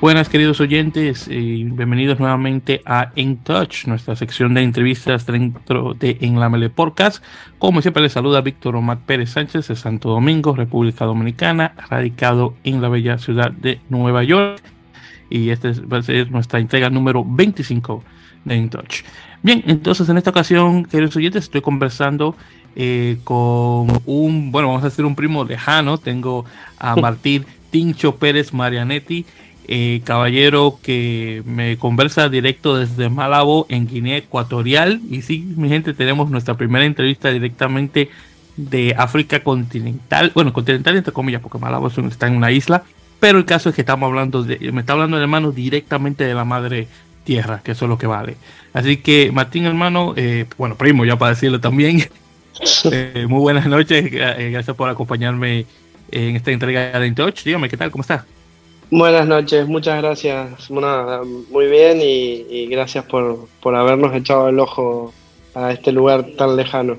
Buenas queridos oyentes y bienvenidos nuevamente a In Touch, nuestra sección de entrevistas dentro de En la Mele Podcast. Como siempre les saluda Víctor Omar Pérez Sánchez de Santo Domingo, República Dominicana, radicado en la bella ciudad de Nueva York. Y esta va a ser nuestra entrega número 25 de In Touch. Bien, entonces en esta ocasión, queridos oyentes, estoy conversando eh, con un, bueno, vamos a decir un primo lejano. Tengo a Martín Tincho Pérez Marianetti eh, caballero que me conversa directo desde Malabo en Guinea Ecuatorial. Y sí, mi gente, tenemos nuestra primera entrevista directamente de África continental. Bueno, continental entre comillas, porque Malabo está en una isla. Pero el caso es que estamos hablando de, me está hablando de hermano directamente de la madre tierra, que eso es lo que vale. Así que Martín, hermano, eh, bueno, primo, ya para decirlo también. Eh, muy buenas noches, gracias por acompañarme en esta entrega de InTouch. Dígame, ¿qué tal? ¿Cómo está? Buenas noches, muchas gracias. muy bien y, gracias por, habernos echado el ojo a este lugar tan lejano.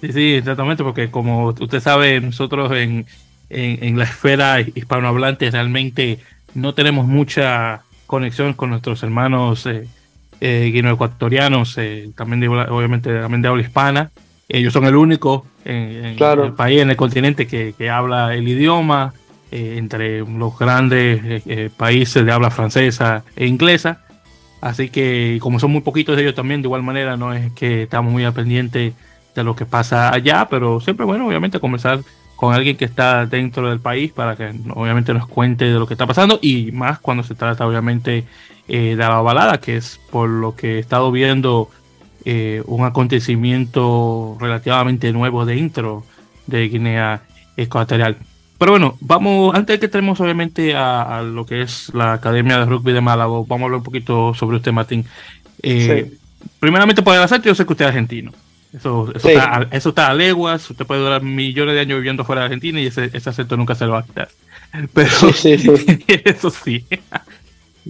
Sí, sí, exactamente, porque como usted sabe, nosotros en, la esfera hispanohablante realmente no tenemos mucha conexión con nuestros hermanos eh, eh guineoecuatorianos, eh, también de, obviamente también de habla hispana. Ellos son el único en, el país, en el continente que, que habla el idioma. Eh, entre los grandes eh, eh, países de habla francesa e inglesa. Así que como son muy poquitos de ellos también, de igual manera no es que estamos muy al pendiente de lo que pasa allá, pero siempre bueno, obviamente conversar con alguien que está dentro del país para que obviamente nos cuente de lo que está pasando y más cuando se trata obviamente de la balada, que es por lo que he estado viendo un acontecimiento relativamente nuevo dentro de Guinea Ecuatorial. Pero bueno, vamos, antes de que entremos obviamente a, lo que es la Academia de Rugby de Málaga, vamos a hablar un poquito sobre usted, Martín. Eh, primeramente, por el acento, yo sé que usted es argentino. Eso, eso, está, a, leguas, usted puede durar millones de años viviendo fuera de Argentina y ese, ese acento nunca se lo va a quitar. Pero eso sí.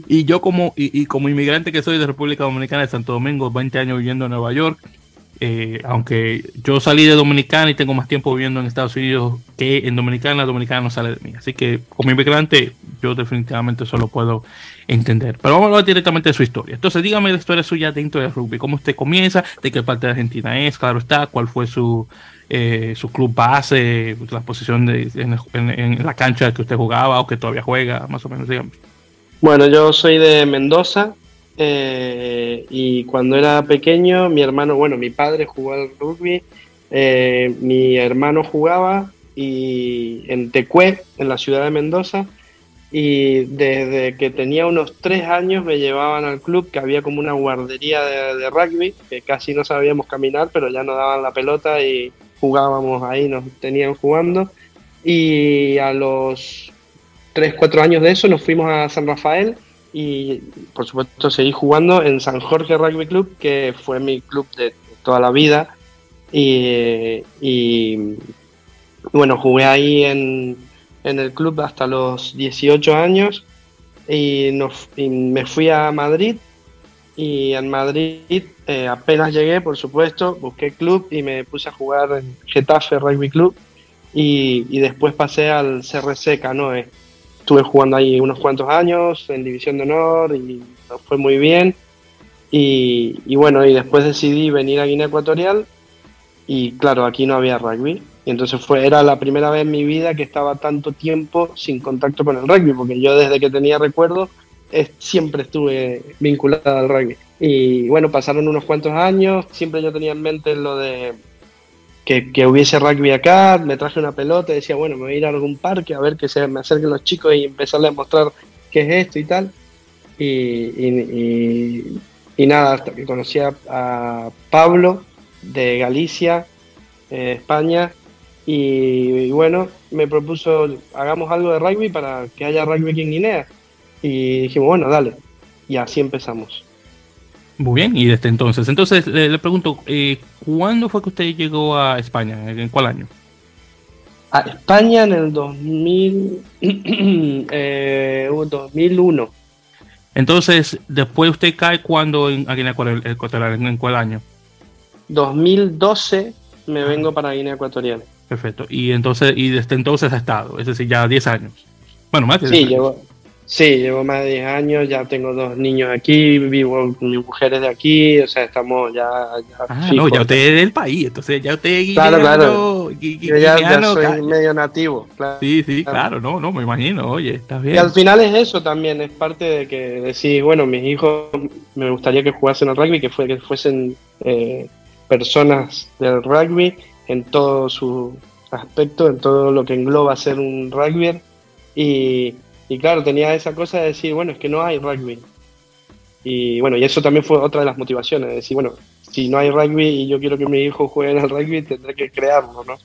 Y yo como, y, y, como inmigrante que soy de República Dominicana de Santo Domingo, 20 años viviendo en Nueva York, eh, aunque yo salí de Dominicana y tengo más tiempo viviendo en Estados Unidos que en Dominicana, Dominicana no sale de mí. Así que como inmigrante yo definitivamente solo puedo entender. Pero vamos a hablar directamente de su historia. Entonces dígame la historia suya dentro del rugby. ¿Cómo usted comienza? ¿De qué parte de Argentina es? Claro está. ¿Cuál fue su, eh, su club base? La posición de, en, la cancha que usted jugaba o que todavía juega? Más o menos, dígame. Bueno, yo soy de Mendoza, eh, y cuando era pequeño, mi hermano, bueno, mi padre jugó al rugby, eh, mi hermano jugaba y en Tecué, en la ciudad de Mendoza, y desde que tenía unos tres años me llevaban al club, que había como una guardería de, rugby, que casi no sabíamos caminar, pero ya nos daban la pelota y jugábamos ahí, nos tenían jugando. Y a los tres, cuatro años de eso nos fuimos a San Rafael y por supuesto seguí jugando en San Jorge Rugby Club, que fue mi club de toda la vida. Y, bueno, jugué ahí en, el club hasta los 18 años y, me fui a Madrid. Y en Madrid eh, apenas llegué, por supuesto, busqué club y me puse a jugar en Getafe Rugby Club. Y, y después pasé al CRC Canoe estuve jugando ahí unos cuantos años en División de Honor y fue muy bien. Y, bueno, y después decidí venir a Guinea Ecuatorial y claro, aquí no había rugby. Y entonces fue, era la primera vez en mi vida que estaba tanto tiempo sin contacto con el rugby, porque yo desde que tenía recuerdo siempre estuve vinculado al rugby. Y bueno, pasaron unos cuantos años, siempre yo tenía en mente lo de que, hubiese rugby acá, me traje una pelota y decía, bueno, me voy a ir a algún parque a ver que se me acerquen los chicos y empezarles a mostrar qué es esto y tal. Y, nada, hasta que conocí a, Pablo de Galicia, eh, España, y, bueno, me propuso, hagamos algo de rugby para que haya rugby aquí en Guinea. Y dijimos, bueno, dale. Y así empezamos. Muy bien, y desde entonces. Entonces le, pregunto, eh, ¿cuándo fue que usted llegó a España? ¿En cuál año? A España en el 2000, eh, 2001. Entonces, después usted cae cuando en, Guinea Ecuatorial, ¿en cuál año? 2012 me vengo para Guinea Ecuatorial. Perfecto. Y entonces, y desde entonces ha estado, es decir, ya 10 años. Bueno, más de 10 sí, Llevo, Sí, llevo más de 10 años, ya tengo dos niños aquí, vivo con mis mujeres de aquí, o sea, estamos ya... ya ah, no, ya usted es del país, entonces ya usted es claro, claro. Yo ya, ya, soy medio nativo, claro. Sí, sí, claro, no, no, me imagino, oye, está bien. Y al final es eso también, es parte de que decís, bueno, mis hijos me gustaría que jugasen al rugby, que, fue, que fuesen eh, personas del rugby en todo su aspecto, en todo lo que engloba ser un rugby y y claro, tenía esa cosa de decir, bueno, es que no hay rugby. Y bueno, y eso también fue otra de las motivaciones, de decir, bueno, si no hay rugby y yo quiero que mi hijo juegue al rugby, tendré que crearlo, ¿no?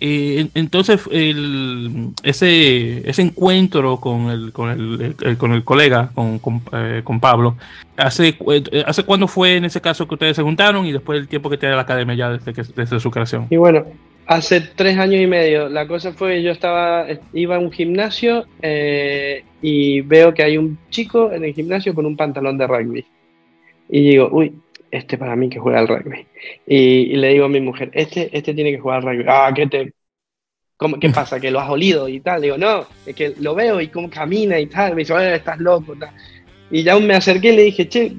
Eh, entonces, el, ese, ese encuentro con el, con el, con el colega, con, con, eh, Pablo, ¿hace, eh, ¿hace cuándo fue en ese caso que ustedes se juntaron y después el tiempo que tiene la academia ya desde, que, desde su creación? Y bueno, Hace tres años y medio. La cosa fue que yo estaba, iba a un gimnasio eh, y veo que hay un chico en el gimnasio con un pantalón de rugby. Y digo, uy, este para mí que juega al rugby. Y, le digo a mi mujer, este, este tiene que jugar al rugby. Ah, ¿qué te, ¿cómo, ¿qué pasa? ¿Que lo has olido y tal? Digo, no, es que lo veo y cómo camina y tal. Me dice, estás loco. Y ya me acerqué y le dije, che,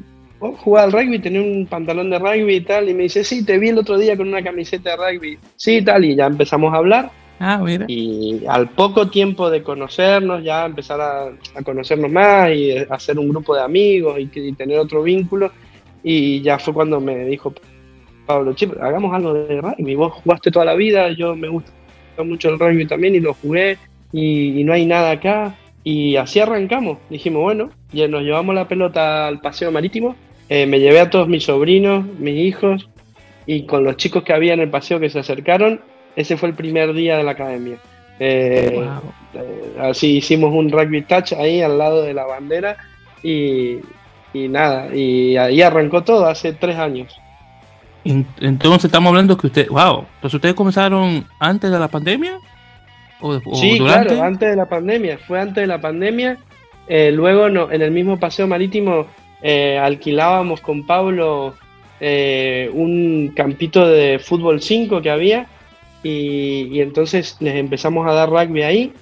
jugar al rugby, tenía un pantalón de rugby y tal, y me dice, sí, te vi el otro día con una camiseta de rugby, sí, tal, y ya empezamos a hablar. Ah, mira. Y al poco tiempo de conocernos, ya empezar a, conocernos más y hacer un grupo de amigos y, tener otro vínculo, y ya fue cuando me dijo, Pablo, chip, hagamos algo de rugby, vos jugaste toda la vida, yo me gusta mucho el rugby también y lo jugué, y, y no hay nada acá, y así arrancamos. Dijimos, bueno, ya nos llevamos la pelota al paseo marítimo eh, me llevé a todos mis sobrinos, mis hijos, y con los chicos que había en el paseo que se acercaron, ese fue el primer día de la academia. Eh, eh, así hicimos un rugby touch ahí al lado de la bandera y, nada, y ahí arrancó todo hace tres años. Entonces estamos hablando que usted, wow, entonces ustedes comenzaron antes de la pandemia o, sí, claro, antes de la pandemia, fue antes de la pandemia. luego no, en el mismo paseo marítimo eh, alquilábamos con Pablo eh, un campito de fútbol 5 que había y, entonces les empezamos a dar rugby ahí.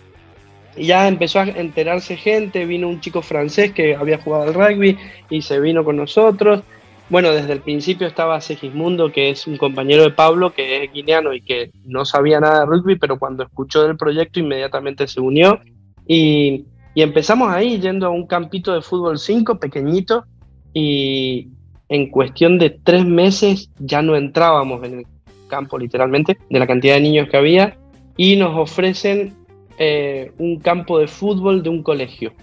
Y ya empezó a enterarse gente, vino un chico francés que había jugado al rugby y se vino con nosotros. Bueno, desde el principio estaba Segismundo, que es un compañero de Pablo, que es guineano y que no sabía nada de rugby, pero cuando escuchó del proyecto inmediatamente se unió. Y, y empezamos ahí yendo a un campito de fútbol 5 pequeñito y en cuestión de tres meses ya no entrábamos en el campo literalmente, de la cantidad de niños que había, y nos ofrecen eh, un campo de fútbol de un colegio,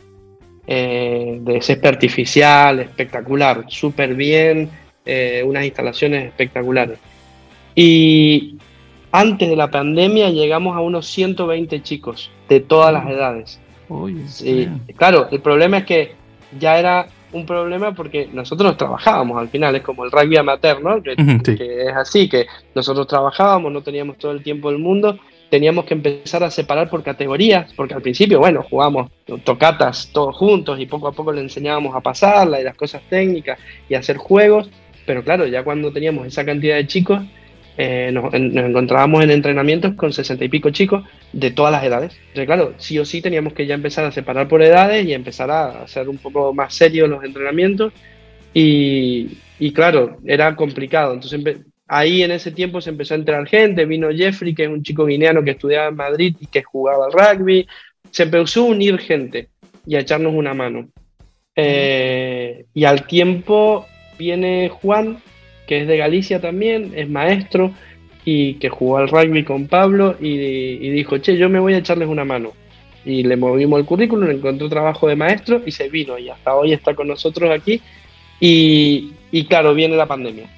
eh, de césped artificial, espectacular, súper bien, eh, unas instalaciones espectaculares. Y antes de la pandemia llegamos a unos 120 chicos de todas las edades. Claro, el problema es que ya era un problema porque nosotros trabajábamos al final, es como el rugby amateur, ¿no? Que, es así, que nosotros trabajábamos, no teníamos todo el tiempo del mundo, teníamos que empezar a separar por categorías, porque al principio, bueno, jugábamos tocatas todos juntos y poco a poco le enseñábamos a pasarla y las cosas técnicas y hacer juegos, pero claro, ya cuando teníamos esa cantidad de chicos, eh, nos, encontrábamos en entrenamientos con sesenta y pico chicos de todas las edades. Entonces, claro, sí o sí teníamos que ya empezar a separar por edades y empezar a hacer un poco más serios los entrenamientos. Y, claro, era complicado. Entonces, ahí en ese tiempo se empezó a entrar gente. Vino Jeffrey, que es un chico guineano que estudiaba en Madrid y que jugaba al rugby. Se empezó a unir gente y a echarnos una mano. Eh, y al tiempo viene Juan, que es de Galicia también, es maestro y que jugó al rugby con Pablo y, dijo, che, yo me voy a echarles una mano. Y le movimos el currículum, encontró trabajo de maestro y se vino y hasta hoy está con nosotros aquí. Y, claro, viene la pandemia.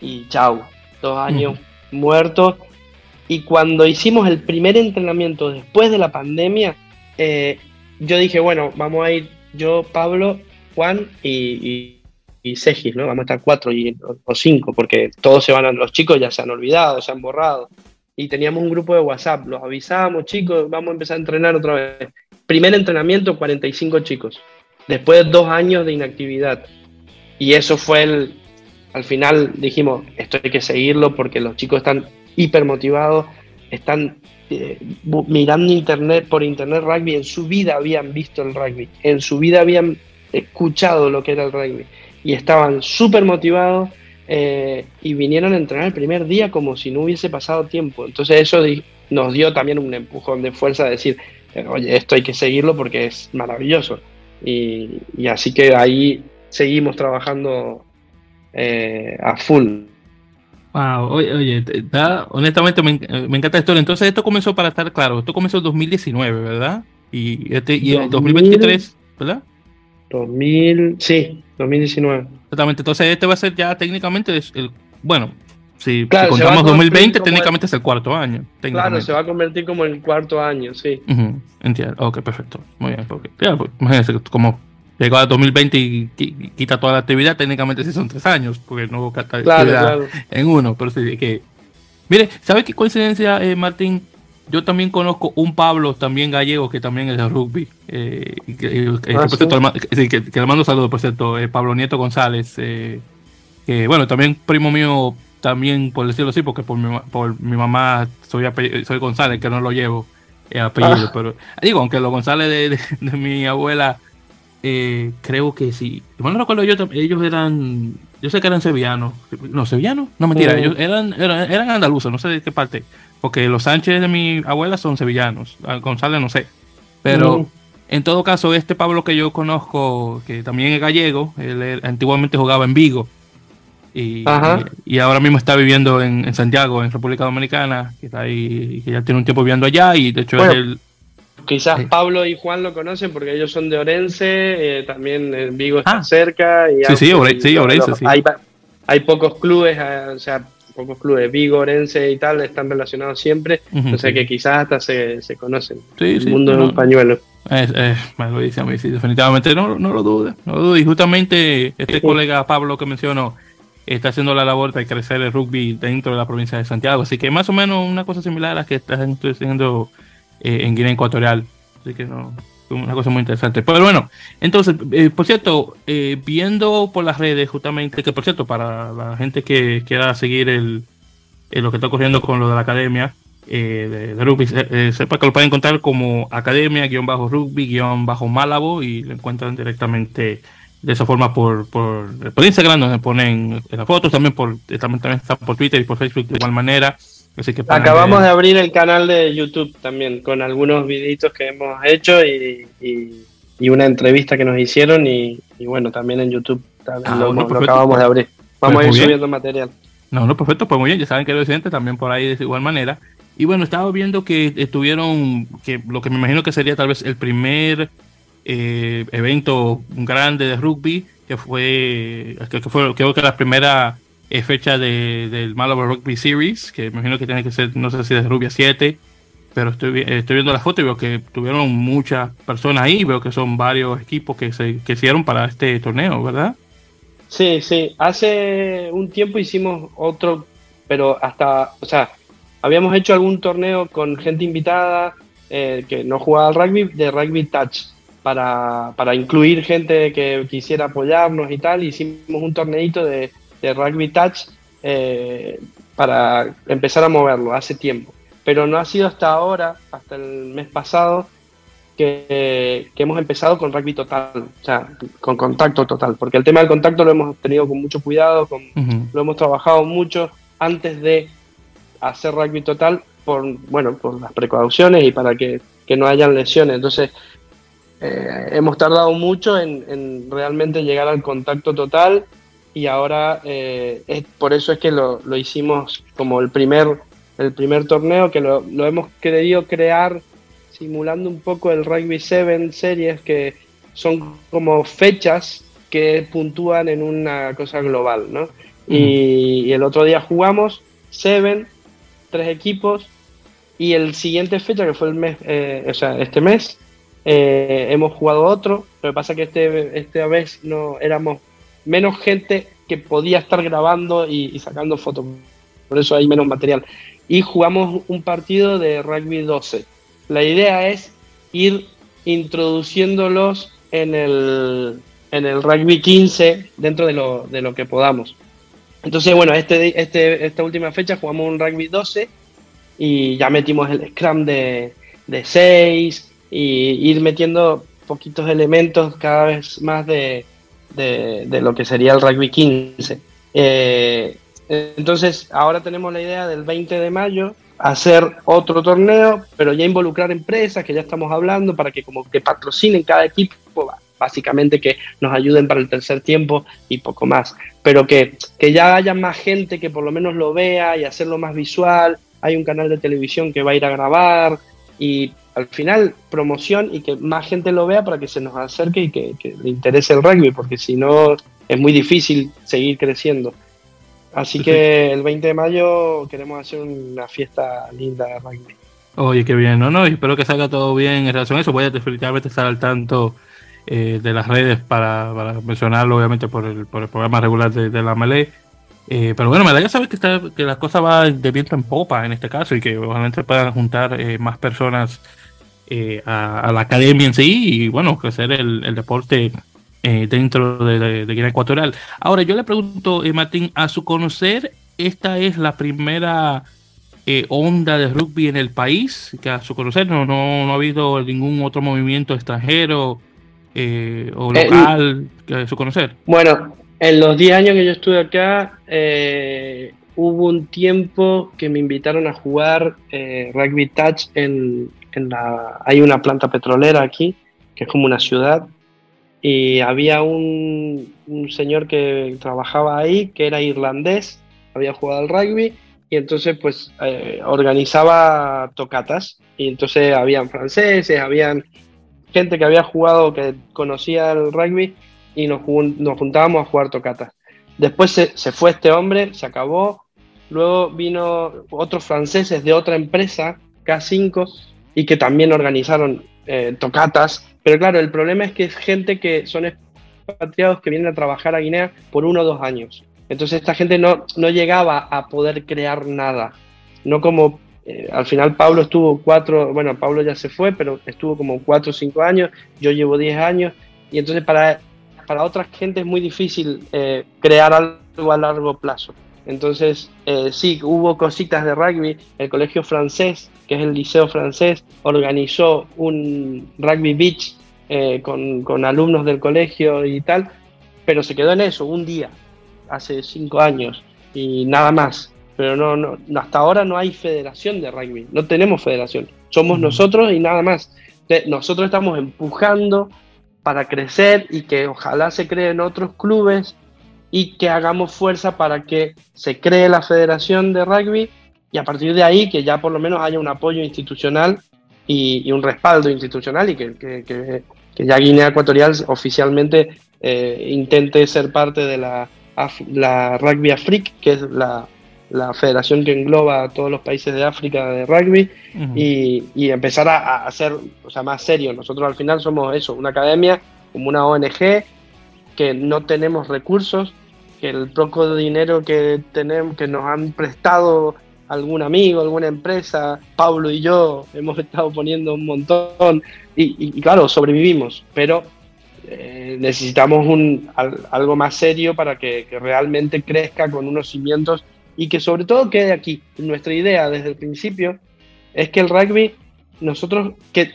Y chau, dos años muertos. Y cuando hicimos el primer entrenamiento después de la pandemia, eh, yo dije, bueno, vamos a ir yo, Pablo, Juan y, y Segis, ¿no? Vamos a estar cuatro y, o, cinco, porque todos se van a, los chicos ya se han olvidado, se han borrado. Y teníamos un grupo de WhatsApp, los avisamos, chicos, vamos a empezar a entrenar otra vez. Primer entrenamiento, 45 chicos, después de dos años de inactividad. Y eso fue el, al final dijimos, esto hay que seguirlo porque los chicos están hiper motivados, están eh, mirando internet por internet rugby, en su vida habían visto el rugby, en su vida habían escuchado lo que era el rugby y estaban súper motivados eh, y vinieron a entrenar el primer día como si no hubiese pasado tiempo. Entonces eso nos dio también un empujón de fuerza de decir, eh, oye, esto hay que seguirlo porque es maravilloso. Y, así que ahí seguimos trabajando eh, a full. Wow, oye, oye honestamente me, encanta la historia. Entonces esto comenzó para estar claro, esto comenzó en 2019, ¿verdad? Y, este, y en 2023, ¿verdad? 2000, sí, 2019. Exactamente, entonces este va a ser ya técnicamente el, bueno, si, contamos 2020, técnicamente es el cuarto año. Claro, se va a convertir como el cuarto año, sí. entiendo, ok, perfecto. Muy bien, porque, pues, imagínense, como llegó a 2020 y, quita toda la actividad, técnicamente sí son tres años, porque no hubo actividad en uno, pero sí que... Mire, ¿sabe qué coincidencia, eh, Martín? Yo también conozco un Pablo, también gallego, que también es de rugby. Eh, que, ah, le mando saludos, por cierto, eh, Pablo Nieto González. Eh, que bueno, también primo mío, también por decirlo así, porque por mi, por mi mamá soy, soy González, que no lo llevo apellido. Ah. Pero digo, aunque los González de, mi abuela, creo que sí. Bueno, recuerdo yo, ellos eran, yo sé que eran sevillanos. No, sevillanos, no mentira, mm. ellos eran, eran, eran andaluces, no sé de qué parte porque los Sánchez de mi abuela son sevillanos, González no sé. Pero mm. en todo caso, este Pablo que yo conozco, que también es gallego, él antiguamente jugaba en Vigo. Y, y, ahora mismo está viviendo en, Santiago, en República Dominicana, que está ahí, que ya tiene un tiempo viviendo allá y de hecho es el... Quizás Pablo y Juan lo conocen porque ellos son de Orense, eh, también en Vigo está ah. cerca. Y sí, sí, Orense, sí. Hay, hay, pocos clubes, eh, o sea, pocos clubes, Vigo, Orense y tal, están relacionados siempre, o sea que quizás hasta se, se conocen. el mundo es un pañuelo. Es, lo dice mí, sí, definitivamente no, no lo dudes, no lo dudes. Y justamente este colega Pablo que mencionó está haciendo la labor de crecer el rugby dentro de la provincia de Santiago, así que más o menos una cosa similar a la que está haciendo eh, en Guinea Ecuatorial. Así que no, una cosa muy interesante. Pero bueno, entonces, eh, por cierto, eh, viendo por las redes justamente, que por cierto, para la gente que quiera seguir el, eh, lo que está ocurriendo con lo de la academia de, rugby, sepa que lo pueden encontrar como academia-rugby-malabo y lo encuentran directamente de esa forma por, por, por Instagram, donde ponen las fotos, también por, también, también está por Twitter y por Facebook de igual manera. Acabamos de abrir el canal de YouTube también con algunos videitos que hemos hecho y, una entrevista que nos hicieron y, bueno, también en YouTube ah, lo, acabamos de abrir. Vamos pues a ir subiendo material. No, no, perfecto, pues muy bien, ya saben que el residente también por ahí de igual manera. Y bueno, estaba viendo que estuvieron, que lo que me imagino que sería tal vez el primer eh, evento grande de rugby, que fue, que, fue, creo que la primera fecha de, del Malabar Rugby Series, que imagino que tiene que ser, no sé si de Rubia 7, pero estoy, estoy viendo la foto y veo que tuvieron muchas personas ahí, veo que son varios equipos que se que hicieron para este torneo, ¿verdad? Sí, sí, hace un tiempo hicimos otro, pero hasta, o sea, habíamos hecho algún torneo con gente invitada eh, que no jugaba al rugby, de rugby touch, para, para incluir gente que quisiera apoyarnos y tal, hicimos un torneito de de Rugby Touch eh, para empezar a moverlo hace tiempo. Pero no ha sido hasta ahora, hasta el mes pasado, que, hemos empezado con rugby total, o sea, con contacto total, porque el tema del contacto lo hemos tenido con mucho cuidado, con, lo hemos trabajado mucho antes de hacer rugby total, por, bueno, por las precauciones y para que, no hayan lesiones. Entonces, eh, hemos tardado mucho en, en, realmente llegar al contacto total y ahora eh, es, por eso es que lo, lo, hicimos como el primer, el primer torneo, que lo, lo, hemos querido crear simulando un poco el Rugby 7 series, que son como fechas que puntúan en una cosa global, ¿no? y, el otro día jugamos 7, tres equipos, y el siguiente fecha, que fue el mes, eh, o sea, este mes, eh, hemos jugado otro. Lo que pasa es que este, esta vez no éramos menos gente que podía estar grabando y, sacando fotos. Por eso hay menos material. Y jugamos un partido de rugby 12. La idea es ir introduciéndolos en el, en el rugby 15 dentro de lo, de lo que podamos. Entonces, bueno, este, este, esta última fecha jugamos un rugby 12 y ya metimos el Scrum de, de 6 y ir metiendo poquitos elementos cada vez más de, de, lo que sería el rugby 15. Eh, entonces, ahora tenemos la idea del 20 de mayo hacer otro torneo, pero ya involucrar empresas que ya estamos hablando para que como que patrocinen cada equipo, básicamente que nos ayuden para el tercer tiempo y poco más. Pero que, que ya haya más gente que por lo menos lo vea y hacerlo más visual. Hay un canal de televisión que va a ir a grabar y al final promoción y que más gente lo vea para que se nos acerque y que, le interese el rugby, porque si no es muy difícil seguir creciendo. Así que el 20 de mayo queremos hacer una fiesta linda de rugby. Oye, qué bien, ¿no? no y espero que salga todo bien en relación a eso. Voy a definitivamente estar al tanto eh, de las redes para, mencionarlo, obviamente, por el, por el programa regular de, la Malay. Eh, pero bueno, me da ya saber que, está, que la cosa va de viento en popa en este caso y que obviamente puedan juntar eh, más personas eh, a, la academia en sí y bueno, crecer el, deporte eh, dentro de, Guinea Ecuatorial. Ahora, yo le pregunto, eh, Martín, a su conocer, ¿esta es la primera onda de rugby en el país? Que a su conocer no, no, ha habido ningún otro movimiento extranjero o local que a su conocer. Bueno, en los 10 años que yo estuve acá, hubo un tiempo que me invitaron a jugar rugby touch en, hay una planta petrolera aquí, que es como una ciudad, y había un, señor que trabajaba ahí, que era irlandés, había jugado al rugby, y entonces pues eh, organizaba tocatas, y entonces habían franceses, habían gente que había jugado, que conocía el rugby, y nos, nos juntábamos a jugar tocatas. Después se, se fue este hombre, se acabó, luego vino otros franceses de otra empresa, K5, y que también organizaron eh, tocatas. Pero claro, el problema es que es gente que son expatriados que vienen a trabajar a Guinea por uno o dos años. Entonces esta gente no, no llegaba a poder crear nada. No como eh, al final Pablo estuvo cuatro, bueno, Pablo ya se fue, pero estuvo como cuatro o cinco años, yo llevo diez años, y entonces para, para otra gente es muy difícil eh, crear algo a largo plazo. Entonces, sí, hubo cositas de rugby, el colegio francés que es el Liceo Francés, organizó un rugby beach eh, con, alumnos del colegio y tal, pero se quedó en eso, un día, hace cinco años, y nada más. Pero no, no, hasta ahora no hay federación de rugby, no tenemos federación, somos nosotros y nada más. Nosotros estamos empujando para crecer y que ojalá se creen otros clubes y que hagamos fuerza para que se cree la federación de rugby y a partir de ahí que ya por lo menos haya un apoyo institucional y, un respaldo institucional y que, que, ya Guinea Ecuatorial oficialmente eh, intente ser parte de la, la Rugby Afrique, que es la, la, federación que engloba a todos los países de África de rugby, y, y, empezar a, hacer o sea, más serio. Nosotros al final somos eso, una academia como una ONG que no tenemos recursos, que el poco dinero que tenemos, que nos han prestado algún amigo, alguna empresa, Pablo y yo hemos estado poniendo un montón y, claro, sobrevivimos, pero eh, necesitamos un, algo más serio para que, realmente crezca con unos cimientos y que sobre todo quede aquí. Nuestra idea desde el principio es que el rugby, nosotros, que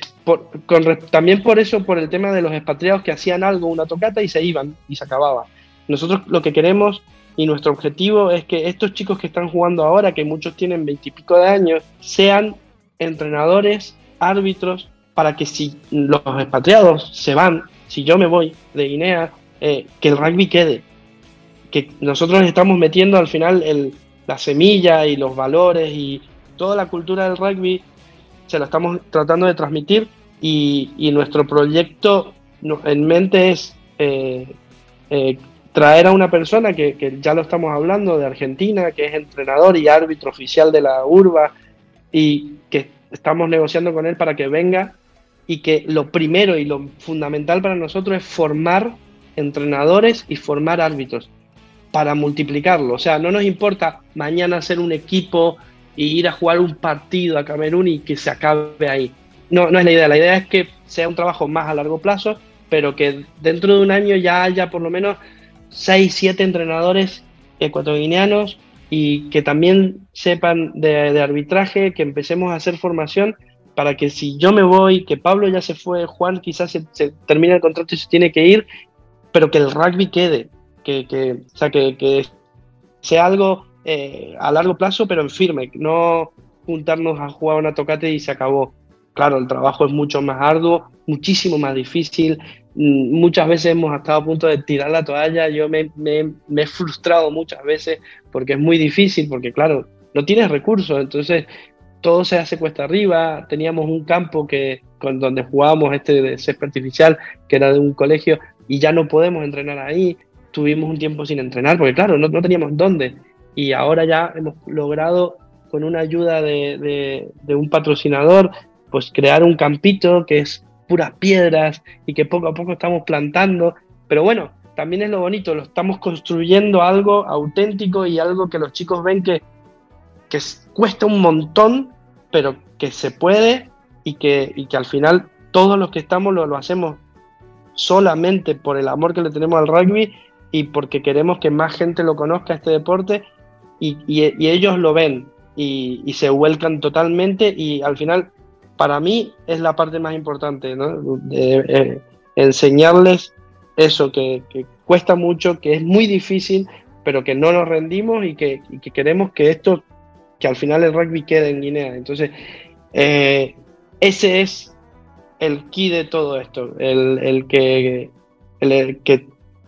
también por eso, por el tema de los expatriados que hacían algo, una tocata y se iban y se acababa. Nosotros lo que queremos y nuestro objetivo es que estos chicos que están jugando ahora, que muchos tienen veintipico de años, sean entrenadores, árbitros, para que si los expatriados se van, si yo me voy de Guinea, eh, que el rugby quede. Que nosotros estamos metiendo al final la semilla y los valores y toda la cultura del rugby, se la estamos tratando de transmitir y, nuestro proyecto en mente es eh, eh, traer a una persona que, ya lo estamos hablando de Argentina, que es entrenador y árbitro oficial de la urba y que estamos negociando con él para que venga y que lo primero y lo fundamental para nosotros es formar entrenadores y formar árbitros para multiplicarlo. O sea, no nos importa mañana hacer un equipo y ir a jugar un partido a Camerún y que se acabe ahí. No, no es la idea. La idea es que sea un trabajo más a largo plazo, pero que dentro de un año ya haya por lo menos 6, 7 entrenadores ecuatorianos y que también sepan de, arbitraje, que empecemos a hacer formación para que si yo me voy, que Pablo ya se fue, Juan quizás se, termina el contrato y se tiene que ir, pero que el rugby quede, que, que o sea, que, sea algo eh, a largo plazo, pero en firme, no juntarnos a jugar una tocate y se acabó. Claro, el trabajo es mucho más arduo, muchísimo más difícil. Mm, muchas veces hemos estado a punto de tirar la toalla. Yo me, he frustrado muchas veces porque es muy difícil, porque claro, no tienes recursos. Entonces, todo se hace cuesta arriba. Teníamos un campo que, con, donde jugábamos este de césped artificial, que era de un colegio, y ya no podemos entrenar ahí. Tuvimos un tiempo sin entrenar, porque claro, no, teníamos dónde. Y ahora ya hemos logrado, con una ayuda de un patrocinador, pues crear un campito que es puras piedras y que poco a poco estamos plantando. Pero bueno, también es lo bonito, lo estamos construyendo algo auténtico y algo que los chicos ven que, que cuesta un montón, pero que se puede y que, y que al final todos los que estamos lo, lo hacemos solamente por el amor que le tenemos al rugby y porque queremos que más gente lo conozca este deporte y, y, ellos lo ven y, y, se vuelcan totalmente y al final para mí es la parte más importante, ¿no? Eh, enseñarles eso, que, cuesta mucho, que es muy difícil, pero que no nos rendimos y que, queremos que esto, que al final el rugby quede en Guinea. Entonces, eh, ese es el key de todo esto, el, que,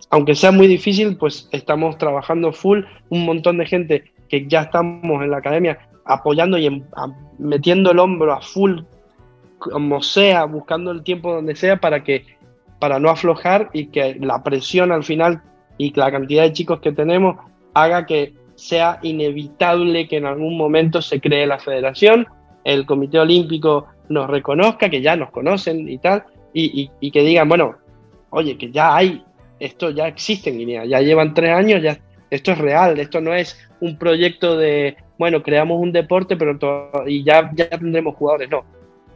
aunque sea muy difícil, pues estamos trabajando full, un montón de gente que ya estamos en la academia apoyando y metiendo el hombro a full como sea, buscando el tiempo donde sea para que para no aflojar y que la presión al final y la cantidad de chicos que tenemos haga que sea inevitable que en algún momento se cree la federación, el Comité Olímpico nos reconozca, que ya nos conocen y tal, y, que digan, bueno, oye, que ya hay, esto ya existe en Guinea, ya llevan tres años, ya esto es real, esto no es un proyecto de, bueno, creamos un deporte pero y ya, ya tendremos jugadores, no,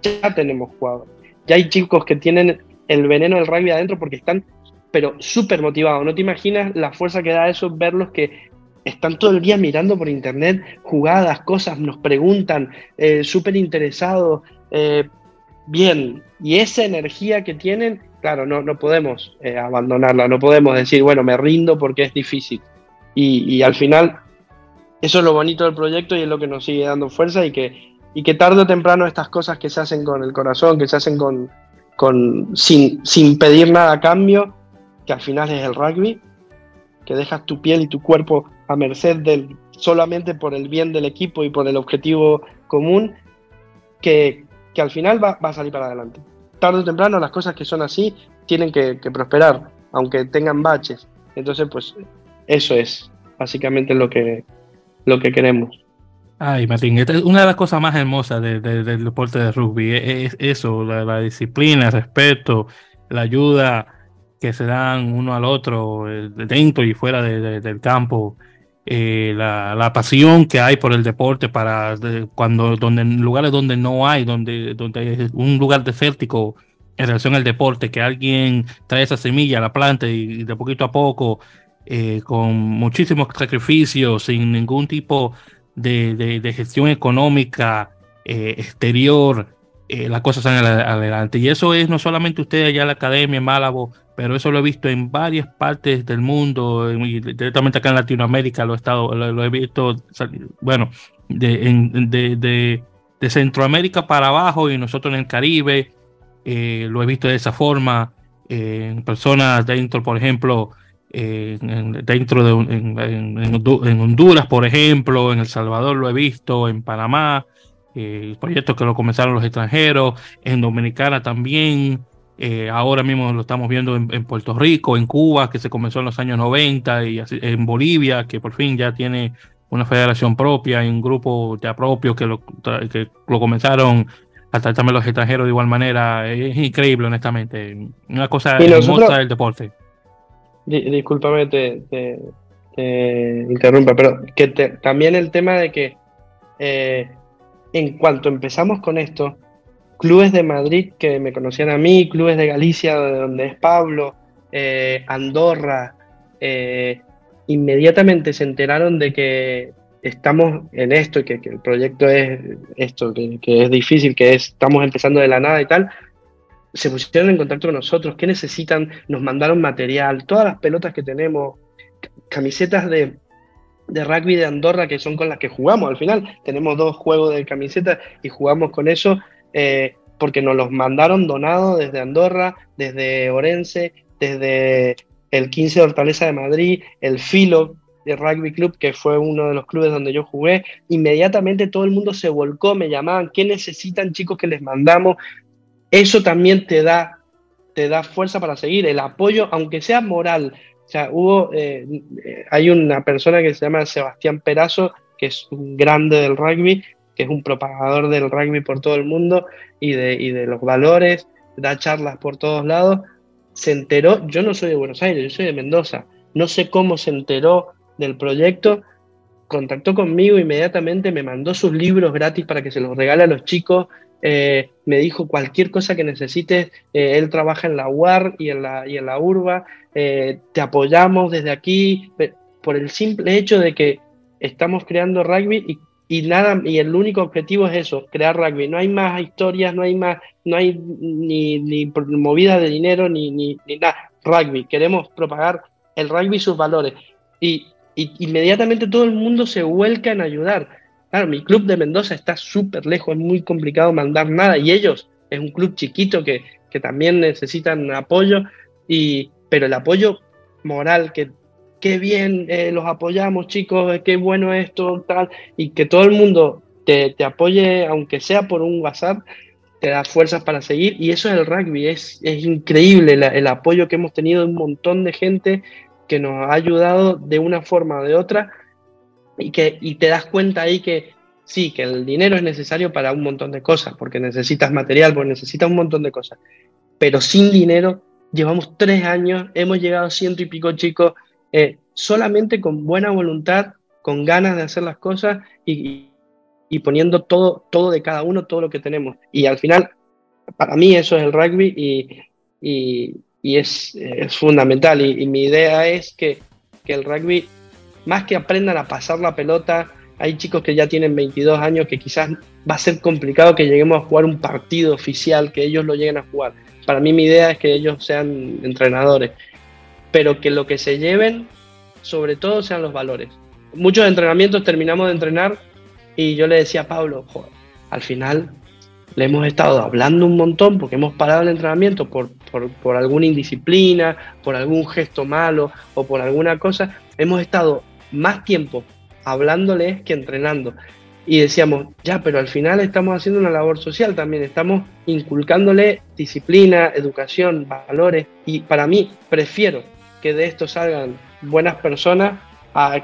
ya tenemos jugadores. Ya hay chicos que tienen el veneno del rugby adentro porque están, pero súper motivados. No te imaginas la fuerza que da eso verlos que están todo el día mirando por internet jugadas, cosas, nos preguntan, eh, súper interesados. Eh, bien, y esa energía que tienen, claro, no, no podemos eh, abandonarla, no podemos decir, bueno, me rindo porque es difícil. Y, y, al final, eso es lo bonito del proyecto y es lo que nos sigue dando fuerza y que y que tarde o temprano estas cosas que se hacen con el corazón, que se hacen con, sin, sin pedir nada a cambio, que al final es el rugby, que dejas tu piel y tu cuerpo a merced del solamente por el bien del equipo y por el objetivo común, que, que al final va, va, a salir para adelante. Tarde o temprano las cosas que son así tienen que, que prosperar, aunque tengan baches. Entonces, pues eso es básicamente lo que, lo que queremos. Ay, Martín, una de las cosas más hermosas del deporte de rugby es, eso, la, disciplina, el respeto, la ayuda que se dan uno al otro eh, dentro y fuera del campo, eh, la, pasión que hay por el deporte para cuando donde lugares donde no hay, donde, donde es un lugar desértico en relación al deporte, que alguien trae esa semilla, la planta y, de poquito a poco, eh, con muchísimos sacrificios, sin ningún tipo de, gestión económica eh, exterior, eh, las cosas salen adelante. Y eso es no solamente usted allá en la academia en Málago, pero eso lo he visto en varias partes del mundo, directamente acá en Latinoamérica lo he, estado, lo, he visto, bueno, de, de, Centroamérica para abajo y nosotros en el Caribe, eh, lo he visto de esa forma, en personas dentro, por ejemplo, dentro de en, Honduras, por ejemplo, en El Salvador lo he visto, en Panamá, eh, proyectos que lo comenzaron los extranjeros, en Dominicana también, eh, ahora mismo lo estamos viendo en, Puerto Rico, en Cuba, que se comenzó en los años 90, y en Bolivia, que por fin ya tiene una federación propia y un grupo ya propio que lo, que lo comenzaron a tratar los extranjeros de igual manera. Es increíble, honestamente. Una cosa hermosa del deporte discúlpame, te, te, interrumpa, pero que también el tema de que eh, en cuanto empezamos con esto, clubes de Madrid que me conocían a mí, clubes de Galicia, de donde es Pablo, eh, Andorra, eh, inmediatamente se enteraron de que estamos en esto y que, el proyecto es esto, que, es difícil, que estamos empezando de la nada y tal, se pusieron en contacto con nosotros, qué necesitan, nos mandaron material, todas las pelotas que tenemos, camisetas de, rugby de Andorra que son con las que jugamos al final, tenemos dos juegos de camisetas y jugamos con eso, eh, porque nos los mandaron donados desde Andorra, desde Orense, desde el 15 de Hortaleza de Madrid, el Filo de Rugby Club, que fue uno de los clubes donde yo jugué, inmediatamente todo el mundo se volcó, me llamaban, ¿qué necesitan chicos que les mandamos? Eso también te da, te da fuerza para seguir, el apoyo, aunque sea moral. O sea, hubo, eh, hay una persona que se llama Sebastián Perazo, que es un grande del rugby, que es un propagador del rugby por todo el mundo y de, y de los valores, da charlas por todos lados. Se enteró, yo no soy de Buenos Aires, yo soy de Mendoza. No sé cómo se enteró del proyecto, contactó conmigo inmediatamente, me mandó sus libros gratis para que se los regale a los chicos, eh, me dijo cualquier cosa que necesites, eh, él trabaja en la UAR y en la, y en la URBA, eh, te apoyamos desde aquí, por el simple hecho de que estamos creando rugby y, nada, y el único objetivo es eso, crear rugby, no hay más historias, no hay más, no hay ni, ni movida de dinero, ni, ni, ni nada, rugby, queremos propagar el rugby y sus valores. Y, y inmediatamente todo el mundo se vuelca en ayudar. Claro, mi club de Mendoza está súper lejos, es muy complicado mandar nada y ellos es un club chiquito que, que también necesitan apoyo, y, pero el apoyo moral, que qué bien eh, los apoyamos chicos, qué bueno esto, tal, y que todo el mundo te, te, apoye, aunque sea por un WhatsApp, te da fuerzas para seguir y eso es el rugby, es, es increíble el apoyo que hemos tenido de un montón de gente que nos ha ayudado de una forma o de otra y que y te das cuenta ahí que sí, que el dinero es necesario para un montón de cosas, porque necesitas material, porque necesitas un montón de cosas, pero sin dinero llevamos tres años, hemos llegado a ciento y pico chicos, eh, solamente con buena voluntad, con ganas de hacer las cosas y, y, poniendo todo, todo de cada uno, todo lo que tenemos. Y al final, para mí eso es el rugby y, y, y es, es fundamental. Y, mi idea es que, que, el rugby, más que aprendan a pasar la pelota, hay chicos que ya tienen 22 años que quizás va a ser complicado que lleguemos a jugar un partido oficial, que ellos lo lleguen a jugar. Para mí mi idea es que ellos sean entrenadores, pero que lo que se lleven, sobre todo, sean los valores. Muchos entrenamientos terminamos de entrenar y yo le decía a Pablo, al final le hemos estado hablando un montón porque hemos parado el entrenamiento por, por, alguna indisciplina, por algún gesto malo o por alguna cosa. Hemos estado más tiempo hablándoles que entrenando. Y decíamos, ya, pero al final estamos haciendo una labor social también, estamos inculcándole disciplina, educación, valores. Y para mí, prefiero que de esto salgan buenas personas a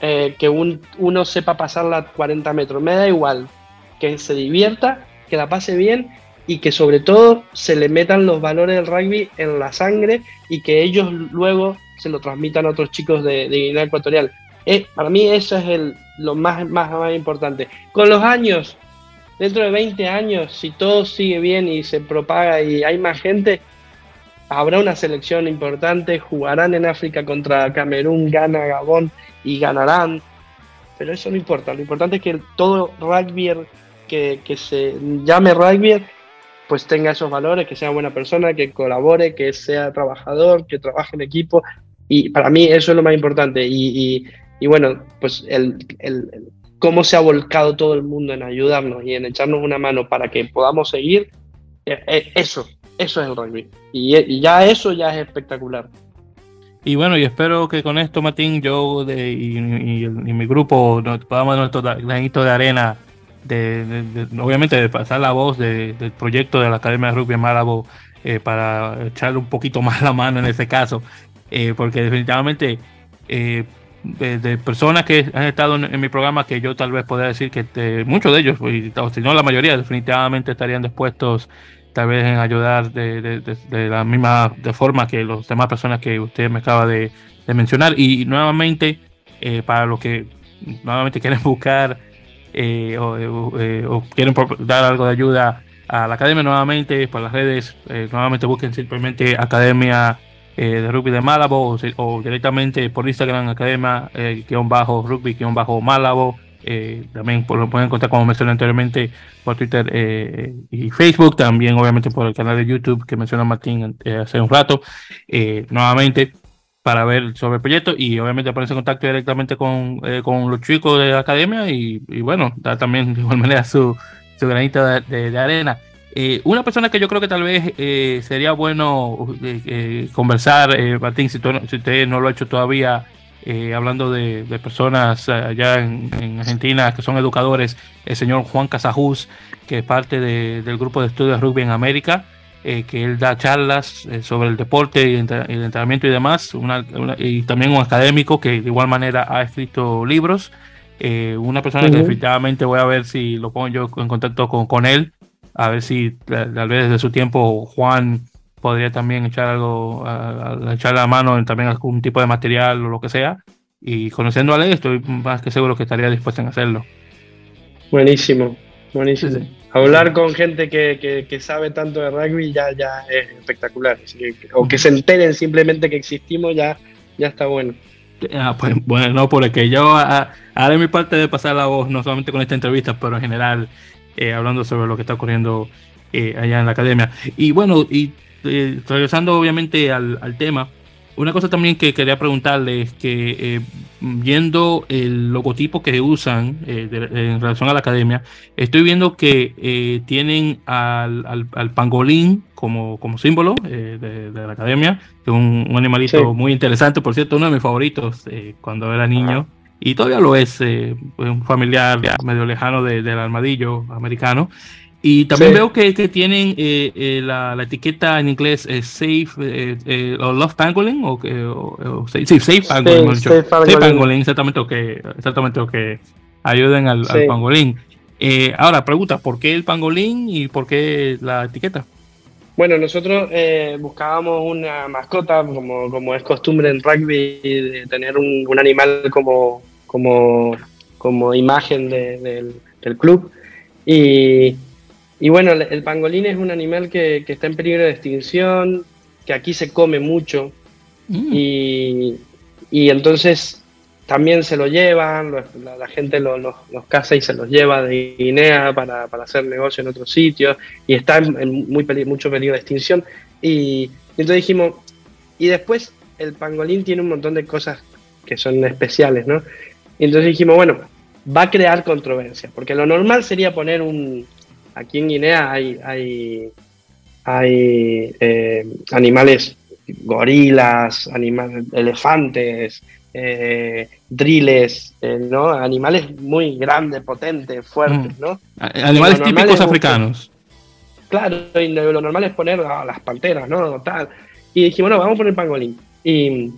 eh, que uno sepa pasar las 40 metros. Me da igual que se divierta, que la pase bien y que sobre todo se le metan los valores del rugby en la sangre y que ellos luego se lo transmitan a otros chicos de, Guinea Ecuatorial. Eh, para mí eso es el, lo más, más, más importante. Con los años, dentro de 20 años, si todo sigue bien y se propaga y hay más gente, habrá una selección importante, jugarán en África contra Camerún, Ghana, Gabón y ganarán. Pero eso no importa, lo importante es que todo rugby que, se llame rugby, pues tenga esos valores, que sea buena persona, que colabore, que sea trabajador, que trabaje en equipo. Y para mí eso es lo más importante. Y, bueno, pues el, cómo se ha volcado todo el mundo en ayudarnos y en echarnos una mano para que podamos seguir, eh, eh, eso, eso es el rugby. Y, ya eso ya es espectacular. Y bueno, y espero que con esto, Martín, yo y, mi grupo podamos nuestro granito de arena de, obviamente de pasar la voz del proyecto de la Academia de Rugby Malabo eh, para echarle un poquito más la mano en ese caso, eh, porque definitivamente eh, de, personas que han estado en, mi programa que yo tal vez podría decir que muchos de ellos, o si no la mayoría, definitivamente estarían dispuestos tal vez en ayudar de, la misma forma que las demás personas que usted me acaba de, mencionar. Y nuevamente para los que nuevamente quieren buscar eh, eh, o, quieren dar algo de ayuda a la academia nuevamente por las redes, eh, nuevamente busquen simplemente Academia de rugby de Malabo o, directamente por Instagram, academia, guion bajo rugby, guion bajo Malabo. también lo pueden encontrar, como mencioné anteriormente, por Twitter y Facebook. También, obviamente, por el canal de YouTube que mencionó Martín hace un rato. nuevamente, para ver sobre el proyecto y obviamente ponerse en contacto directamente con, eh, con los chicos de la academia y, bueno, dar también de igual manera su, su granito de, arena. Eh, una persona que yo creo que tal vez eh, sería bueno conversar, Martín, si, si, usted no lo ha hecho todavía, hablando de, personas allá en, Argentina que son educadores, el señor Juan Casajus, que es parte del grupo de estudios rugby en América. Eh, que él da charlas eh, sobre el deporte y el entrenamiento y demás, y también un académico que de igual manera ha escrito libros. Eh, una persona que definitivamente voy a ver si lo pongo yo en contacto con, con él, a ver si tal vez desde su tiempo Juan podría también echar algo, a, echar la mano en también algún tipo de material o lo que sea. Y conociendo a él, estoy más que seguro que estaría dispuesto en hacerlo. Buenísimo, buenísimo hablar con gente que, que, sabe tanto de rugby ya, ya es espectacular. o que se enteren simplemente que existimos ya, ya está bueno. Ah, pues, bueno, no, porque yo ah, haré mi parte de pasar la voz, no solamente con esta entrevista, pero en general, eh, hablando sobre lo que está ocurriendo eh, allá en la academia. Y bueno, y eh, regresando obviamente al, al tema, una cosa también que quería preguntarle es que eh, viendo el logotipo que usan eh, en relación a la academia, estoy viendo que eh, tienen al, pangolín como, como símbolo de, la academia, que es un, animalito muy interesante, por cierto, uno de mis favoritos cuando era niño. Y todavía lo es, un familiar medio lejano del armadillo americano. Y también veo que, que tienen eh, eh, la, la, etiqueta en inglés eh, Safe eh, o Love Pangolin o, o, sí, Safe Pangolin, safe, Pangolin. exactamente lo que exactamente lo que ayuden al, pangolín. ahora pregunta, ¿por qué el pangolín y por qué la etiqueta? Bueno, nosotros buscábamos una mascota, como, como es costumbre en rugby, de tener un, un animal como, como, como imagen del, del club. Y, y bueno, el pangolín es un animal que, está en peligro de extinción, que aquí se come mucho mm. y, entonces también se lo llevan, la, gente los caza y se los lleva de Guinea para, hacer negocio en otros sitios y está en, muy mucho peligro de extinción. Y, entonces dijimos, y después el pangolín tiene un montón de cosas que son especiales, ¿no? Y entonces dijimos, bueno, va a crear controversia, porque lo normal sería poner un, aquí en Guinea hay, hay, hay eh, animales, gorilas, animales, elefantes, eh, driles, eh, ¿no? Animales muy grandes, potentes, fuertes, mm. ¿no? Animales típicos africanos. claro, y lo, normal es poner las panteras, ¿no? Tal. Y dijimos, bueno, vamos a poner pangolín. Y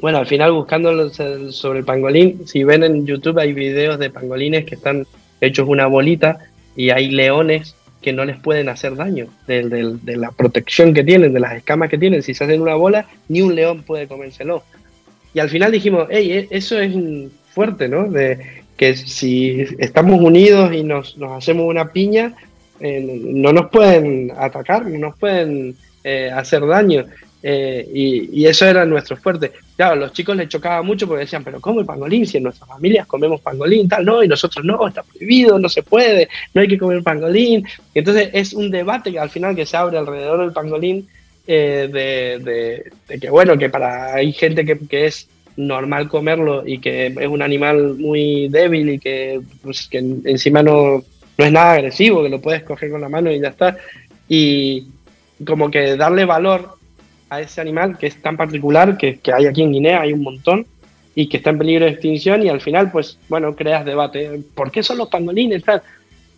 bueno, al final buscando sobre el pangolín, si ven en YouTube hay videos de pangolines que están hechos una bolita y hay leones que no les pueden hacer daño de, la protección que tienen, de las escamas que tienen. Si se hacen una bola, ni un león puede comérselo. Y al final dijimos, hey, e, eso es fuerte, ¿no? De que si estamos unidos y nos, hacemos una piña, eh, no nos pueden atacar, no nos pueden eh, hacer daño. Eh, y, eso era nuestro fuerte. Claro, los chicos les chocaba mucho porque decían, pero ¿cómo el pangolín? Si en nuestras familias comemos pangolín, tal, no, y nosotros no, está prohibido, no se puede, no hay que comer pangolín. entonces es un debate que al final que se abre alrededor del pangolín, eh, de, que bueno, que para hay gente que, que, es normal comerlo y que es un animal muy débil y que, pues, que encima no, no es nada agresivo, que lo puedes coger con la mano y ya está. Y como que darle valor a ese animal que es tan particular, que, hay aquí en Guinea, hay un montón, y que está en peligro de extinción, y al final, pues, bueno, creas debate. ¿Por qué son los pangolines? Tal?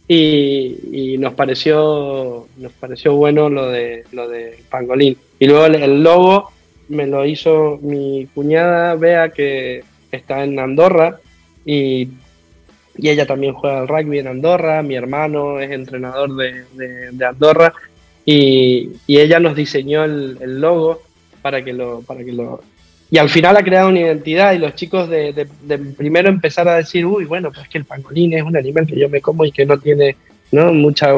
Y, nos pareció nos pareció bueno lo de lo de pangolín. Y luego el, logo me lo hizo mi cuñada, vea que está en Andorra, y, ella también juega al rugby en Andorra, mi hermano es entrenador de, de Andorra, y, ella nos diseñó el, logo para que lo, para que lo... Y al final ha creado una identidad y los chicos de, primero empezar a decir, uy, bueno, pues que el pangolín es un animal que yo me como y que no tiene ¿no? mucha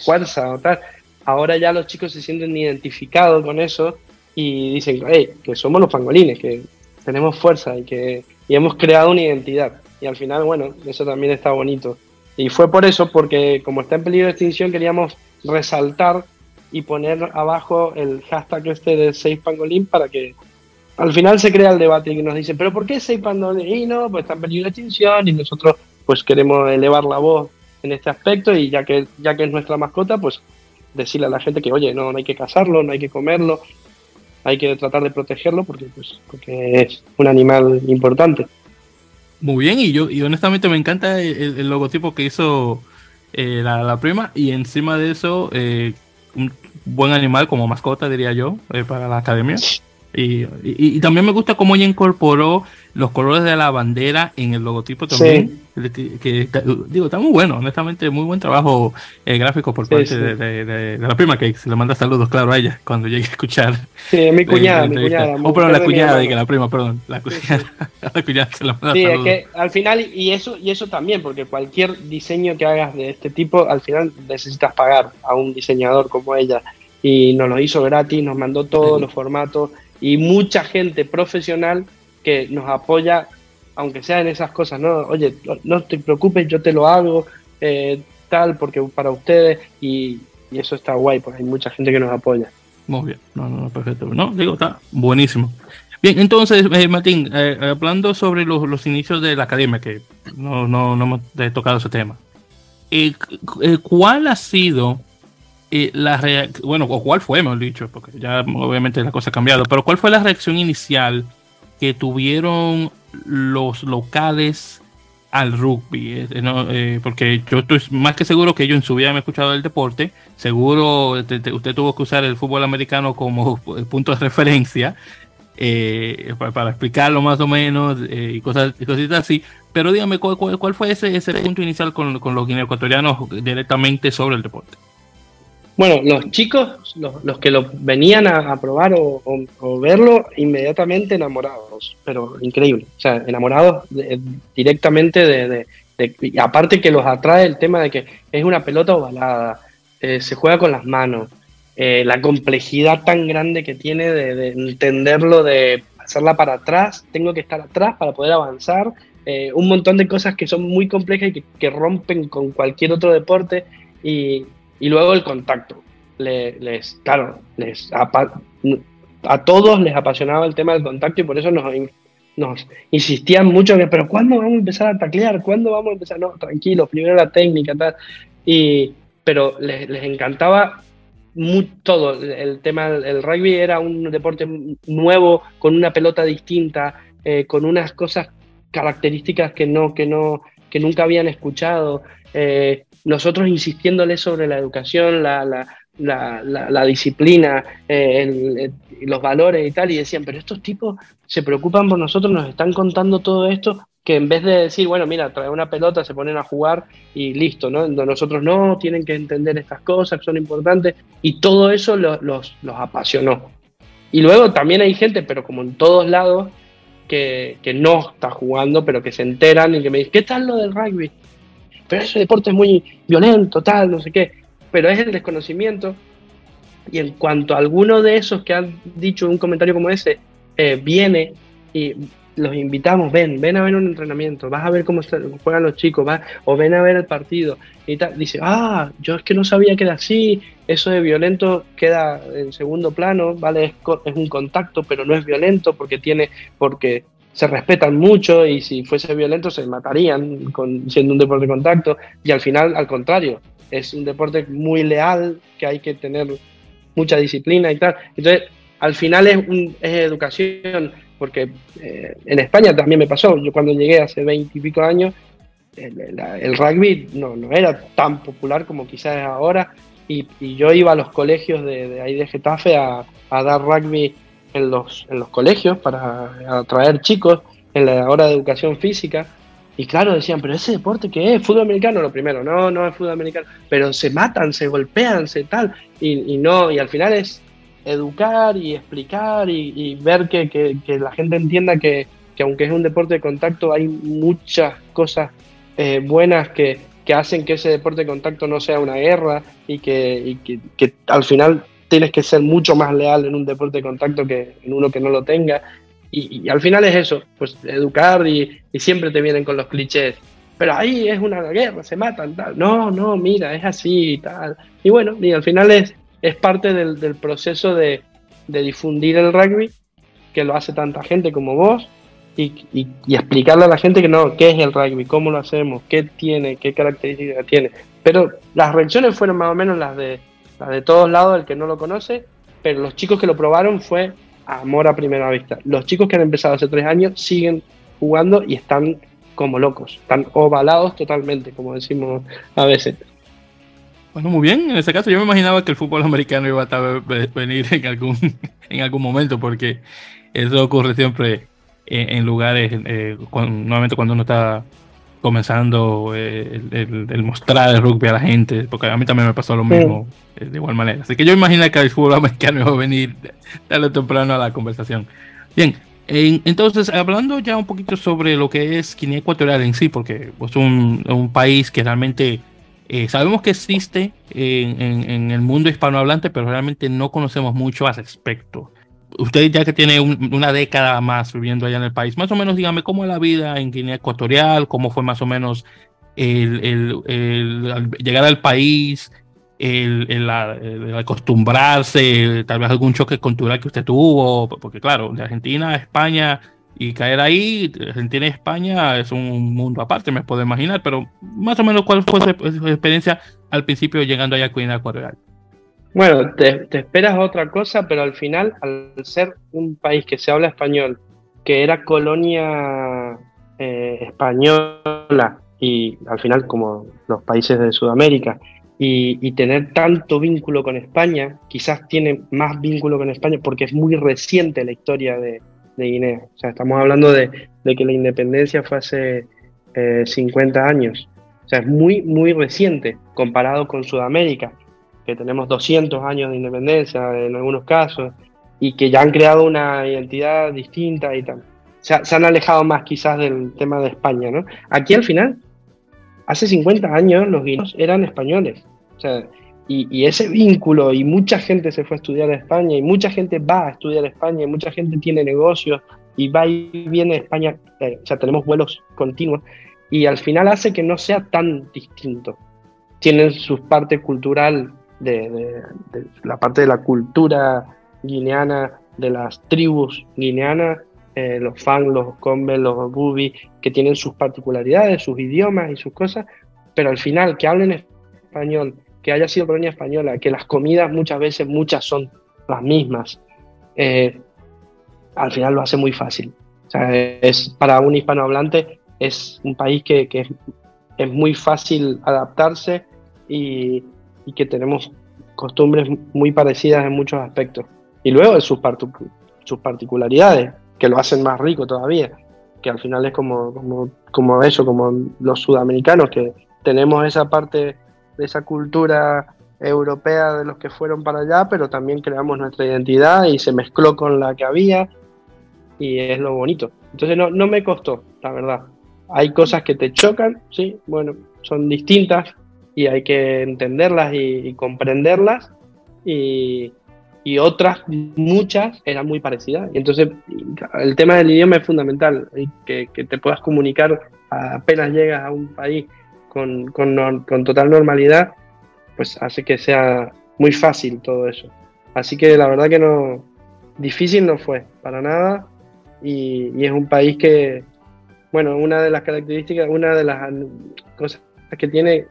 fuerza o tal. Ahora ya los chicos se sienten identificados con eso y dicen que somos los pangolines, que tenemos fuerza y que y hemos creado una identidad. Y al final, bueno, eso también está bonito. Y fue por eso, porque como está en peligro de extinción, queríamos resaltar y poner abajo el hashtag este de Seis Pangolín para que al final se crea el debate y nos dicen, pero ¿por qué Seis Pangolín? Y no, pues está en extinción y nosotros pues queremos elevar la voz en este aspecto y ya que, ya que es nuestra mascota, pues decirle a la gente que, oye, no, no hay que cazarlo, no hay que comerlo, hay que tratar de protegerlo porque, pues, porque es un animal importante. Muy bien, y yo y honestamente me encanta el, logotipo que hizo eh, la, prima y encima de eso eh, buen animal como mascota, diría yo, eh, para la academia. Y, también me gusta cómo ella incorporó los colores de la bandera en el logotipo también. Que, digo, está muy bueno, honestamente, muy buen trabajo eh, gráfico por parte De, la prima, que se le manda saludos, claro, a ella cuando llegue a escuchar. Sí, mi cuñada, mi cuñada. Oh, perdón, la cuñada, de que la prima, perdón. La cuñada, la cuñada se le manda sí, es que al final, y eso, y eso también, porque cualquier diseño que hagas de este tipo, al final necesitas pagar a un diseñador como ella. Y nos lo hizo gratis, nos mandó todos los formatos y mucha gente profesional que nos apoya, aunque sea en esas cosas, ¿no? Oye, no te preocupes, yo te lo hago, eh, tal, porque para ustedes, y, eso está guay, porque hay mucha gente que nos apoya. Muy bien, no, no, perfecto. No, digo, está buenísimo. Bien, entonces, eh, Martín, eh, hablando sobre los, inicios de la academia, que no, no, no hemos tocado ese tema, ¿cuál ha sido bueno, o cuál fue, hemos dicho, porque ya obviamente la cosa ha cambiado, pero cuál fue la reacción inicial que tuvieron los locales al rugby, eh, eh, eh, porque yo estoy más que seguro que ellos en su vida han escuchado el deporte, seguro usted tuvo que usar el fútbol americano como punto de referencia para, explicarlo más o menos y cosas cositas así, pero dígame cuál, cuál, fue ese, ese punto inicial con, con los ecuatorianos directamente sobre el deporte. Bueno, los chicos, los, que lo venían a, probar o, verlo, inmediatamente enamorados, pero increíble. O sea, enamorados directamente de, Aparte que los atrae el tema de que es una pelota ovalada, eh, se juega con las manos, eh, la complejidad tan grande que tiene de, entenderlo, de hacerla para atrás, tengo que estar atrás para poder avanzar, eh, un montón de cosas que son muy complejas y que rompen con cualquier otro deporte. Y, y luego el contacto. les, claro, les a todos les apasionaba el tema del contacto y por eso nos, insistían mucho en que, pero ¿cuándo vamos a empezar a taclear? ¿Cuándo vamos a empezar? No, tranquilo, primero la técnica, tal. Y, pero les, encantaba todo. El tema del rugby era un deporte nuevo, con una pelota distinta, eh, con unas cosas características que no, que no, que nunca habían escuchado. Eh, nosotros insistiéndoles sobre la educación, la, la, disciplina, eh, los valores y tal, y decían, pero estos tipos se preocupan por nosotros, nos están contando todo esto, que en vez de decir, bueno, mira, trae una pelota, se ponen a jugar y listo, ¿no? Nosotros no, tienen que entender estas cosas son importantes, y todo eso los, los apasionó. Y luego también hay gente, pero como en todos lados, que, que, no está jugando, pero que se enteran y que me dicen, ¿qué tal lo del rugby? Pero ese deporte es muy violento, tal, no sé qué, pero es el desconocimiento. Y en cuanto a alguno de esos que han dicho un comentario como ese, eh, viene y los invitamos, ven, ven a ver un entrenamiento, vas a ver cómo juegan los chicos, o ven a ver el partido, y tal, dice, ah, yo es que no sabía que era así, eso de violento queda en segundo plano, ¿vale? Es, es un contacto, pero no es violento porque tiene, porque se respetan mucho y si fuese violento se matarían con, siendo un deporte de contacto. Y al final al contrario, es un deporte muy leal que hay que tener mucha disciplina y tal. Entonces, al final es, es educación, porque eh, en España también me pasó, yo cuando llegué hace veinte y pico años, el, rugby no, no, era tan popular como quizás ahora. Y, yo iba a los colegios de, ahí de Getafe a, a dar rugby en los, en los colegios para atraer chicos en la hora de educación física. Y claro, decían, pero ese deporte que es fútbol americano, lo primero, no, no es fútbol americano, pero se matan, se golpean, se tal, y, no, y al final es educar y explicar y, ver que, que, la gente entienda que, que, aunque es un deporte de contacto, hay muchas cosas eh, buenas que, hacen que ese deporte de contacto no sea una guerra y que, y que, al final tienes que ser mucho más leal en un deporte de contacto que en uno que no lo tenga. Y, al final es eso, pues educar y, siempre te vienen con los clichés. Pero ahí es una guerra, se matan, tal. No, no, mira, es así y tal. Y bueno, y al final es, es parte del, del proceso de, de difundir el rugby, que lo hace tanta gente como vos, y, explicarle a la gente que no, qué es el rugby, cómo lo hacemos, qué tiene, qué características tiene. Pero las reacciones fueron más o menos las de, de todos lados, el que no lo conoce, pero los chicos que lo probaron fue amor a primera vista. Los chicos que han empezado hace tres años siguen jugando y están como locos, están ovalados totalmente, como decimos a veces. Bueno, muy bien. En ese caso, yo me imaginaba que el fútbol americano iba a venir en algún, en algún momento, porque eso ocurre siempre en, lugares, eh, normalmente cuando uno está comenzando eh, el, mostrar el rugby a la gente, porque a mí también me pasó lo mismo eh, de igual manera. Así que yo imagino que el fútbol americano a venir tarde o temprano a la conversación. Bien, entonces hablando ya un poquito sobre lo que es Guinea Ecuatorial en sí, porque es un, un país que realmente eh, sabemos que existe en, el mundo hispanohablante, pero realmente no conocemos mucho al respecto. Usted ya que tiene una década más viviendo allá en el país, más o menos dígame cómo es la vida en Guinea Ecuatorial, cómo fue más o menos el, llegar al país, el, acostumbrarse, tal vez algún choque cultural que usted tuvo, porque claro, de Argentina a España y caer ahí, Argentina y España es un mundo aparte, me puedo imaginar, pero más o menos cuál fue su, experiencia al principio llegando allá a Guinea Ecuatorial. Bueno, te, esperas otra cosa, pero al final, al ser un país que se habla español, que era colonia eh, española y al final como los países de Sudamérica, y, tener tanto vínculo con España, quizás tiene más vínculo con España porque es muy reciente la historia de, Guinea. O sea, estamos hablando de, que la independencia fue hace 50 eh, años. O sea, es muy, muy reciente comparado con Sudamérica, que tenemos 200 años de independencia en algunos casos y que ya han creado una identidad distinta y tal. Se, se han alejado más quizás del tema de España, ¿no? Aquí al final, hace 50 años los guineos eran españoles. O sea, y, ese vínculo, y mucha gente se fue a estudiar a España, y mucha gente va a estudiar a España, y mucha gente tiene negocios, y va y viene a España, eh, o sea, tenemos vuelos continuos, y al final hace que no sea tan distinto. Tienen su parte cultural, de, la parte de la cultura guineana, de las tribus guineanas, eh, los Fang, los Combe, los Bubi, que tienen sus particularidades, sus idiomas y sus cosas, pero al final que hablen español que haya sido colonia española, que las comidas muchas veces, muchas son las mismas, eh, al final lo hace muy fácil. O sea, es, para un hispanohablante es un país que, es, muy fácil adaptarse y, que tenemos costumbres muy parecidas en muchos aspectos. Y luego sus, sus particularidades, que lo hacen más rico todavía, que al final es como, como, como eso, como los sudamericanos, que tenemos esa parte de esa cultura europea de los que fueron para allá, pero también creamos nuestra identidad y se mezcló con la que había y es lo bonito. Entonces no, no me costó, la verdad. Hay cosas que te chocan, sí, bueno, son distintas y hay que entenderlas y, comprenderlas y, y, otras, muchas, eran muy parecidas. Y entonces el tema del idioma es fundamental, que, que te puedas comunicar apenas llegas a un país con, con, total normalidad, pues hace que sea muy fácil todo eso. Así que la verdad que no, difícil no fue, para nada. Y, es un país que, bueno, una de las características, una de las cosas que tiene,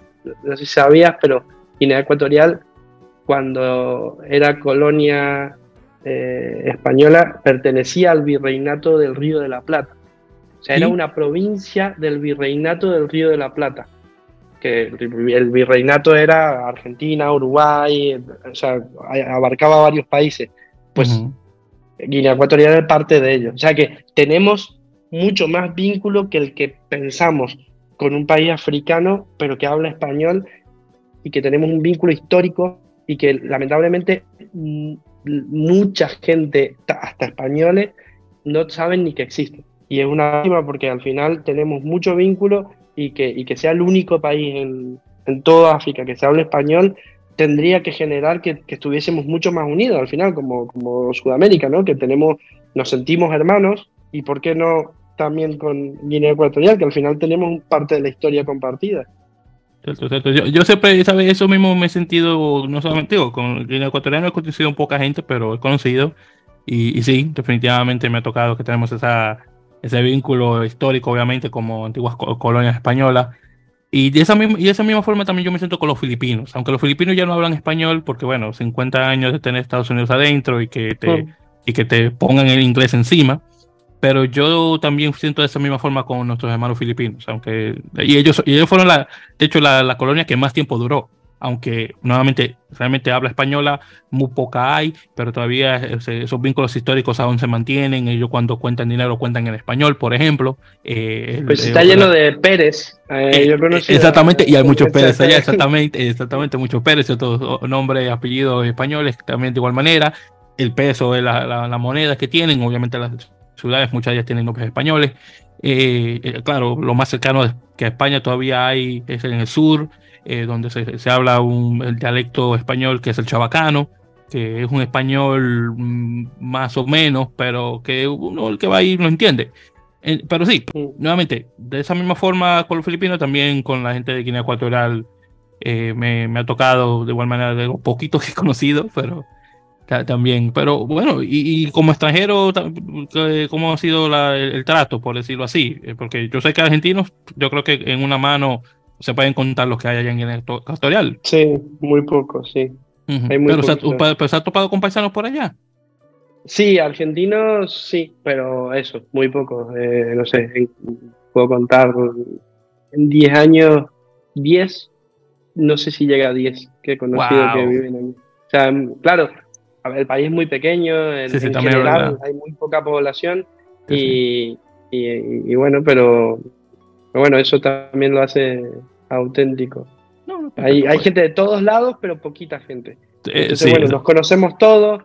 no sé si sabías, pero Guinea Ecuatorial, cuando era colonia eh, española, pertenecía al virreinato del Río de la Plata. O sea, era una provincia del virreinato del Río de la Plata que el virreinato era Argentina, Uruguay, o sea, abarcaba varios países. Pues Guinea Ecuatorial es parte de ellos. O sea que tenemos mucho más vínculo que el que pensamos con un país africano, pero que habla español y que tenemos un vínculo histórico y que lamentablemente mucha gente, hasta españoles, no saben ni que existe. Y es una lástima porque al final tenemos mucho vínculo y que, y que sea el único país en, en toda África que se hable español, tendría que generar que, estuviésemos mucho más unidos al final, como, como Sudamérica, ¿no? Que tenemos, nos sentimos hermanos y por qué no también con Guinea Ecuatorial, que al final tenemos parte de la historia compartida. Yo, siempre, ¿sabes? Eso mismo me he sentido, no solamente digo, con Guinea Ecuatorial he conocido poca gente, pero he conocido. Y, y, sí, definitivamente me ha tocado que tenemos esa, ese vínculo histórico, obviamente, como antiguas colonias españolas. Y de, esa misma, y de esa misma forma también yo me siento con los filipinos, aunque los filipinos ya no hablan español porque, bueno, 50 años de tener Estados Unidos adentro y que te, y que te pongan el inglés encima. Pero yo también siento de esa misma forma con nuestros hermanos filipinos, aunque y ellos, y ellos fueron, la, de hecho, la, la colonia que más tiempo duró aunque nuevamente realmente habla española, muy poca hay, pero todavía esos vínculos históricos aún se mantienen. Ellos cuando cuentan dinero cuentan en español, por ejemplo. Eh, pues está lleno de Pérez. Eh, eh, exactamente, y hay muchos Pérez allá, exactamente, exactamente, muchos Pérez, otros nombres, apellidos españoles también de igual manera. El peso de la, la, moneda que tienen, obviamente las ciudades, muchas de ellas tienen nombres españoles. claro, lo más cercano que a España todavía hay es en el sur, eh, donde se, habla un, el dialecto español que es el chabacano, que es un español mm, más o menos, pero que uno el que va ahí lo entiende. pero sí, nuevamente, de esa misma forma con los filipinos, también con la gente de Guinea Ecuatorial eh, me, me, ha tocado de igual manera de los poquitos que he conocido, pero también. Pero bueno, y, como extranjero, ¿cómo ha sido el, el, trato, por decirlo así? Eh, porque yo sé que argentinos, yo creo que en una mano se pueden contar los que hay allá en el Ecuatorial. Sí, muy poco, sí. pero, se ha topado con paisanos por allá. Sí, argentinos sí, pero eso, muy poco. Eh, no sé, puedo contar en 10 años, 10, no sé si llega a 10 que he conocido que viven ahí. O sea, claro, el país es muy pequeño, en, general hay muy poca población y, y, bueno, pero bueno, eso también lo hace auténtico. hay, hay gente de todos lados, pero poquita gente. Entonces, bueno, nos conocemos todos.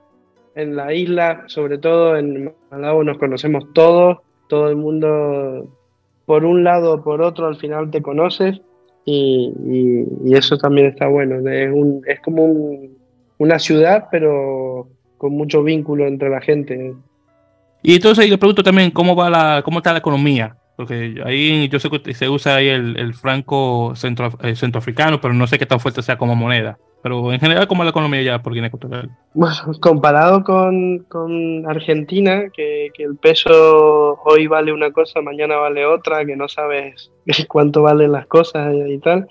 En la isla, sobre todo en Malawi, nos conocemos todos. Todo el mundo, por un lado o por otro, al final te conoces. Y, eso también está bueno. Es, un, es como una ciudad, pero con mucho vínculo entre la gente. Y entonces le pregunto también cómo va la, cómo está la economía porque ahí yo sé que se usa ahí el, franco centro, eh, centroafricano, pero no sé qué tan fuerte sea como moneda. Pero en general, ¿cómo es la economía ya por Guinea Ecuatorial? Bueno, comparado con, con Argentina, que, que, el peso hoy vale una cosa, mañana vale otra, que no sabes cuánto valen las cosas y tal,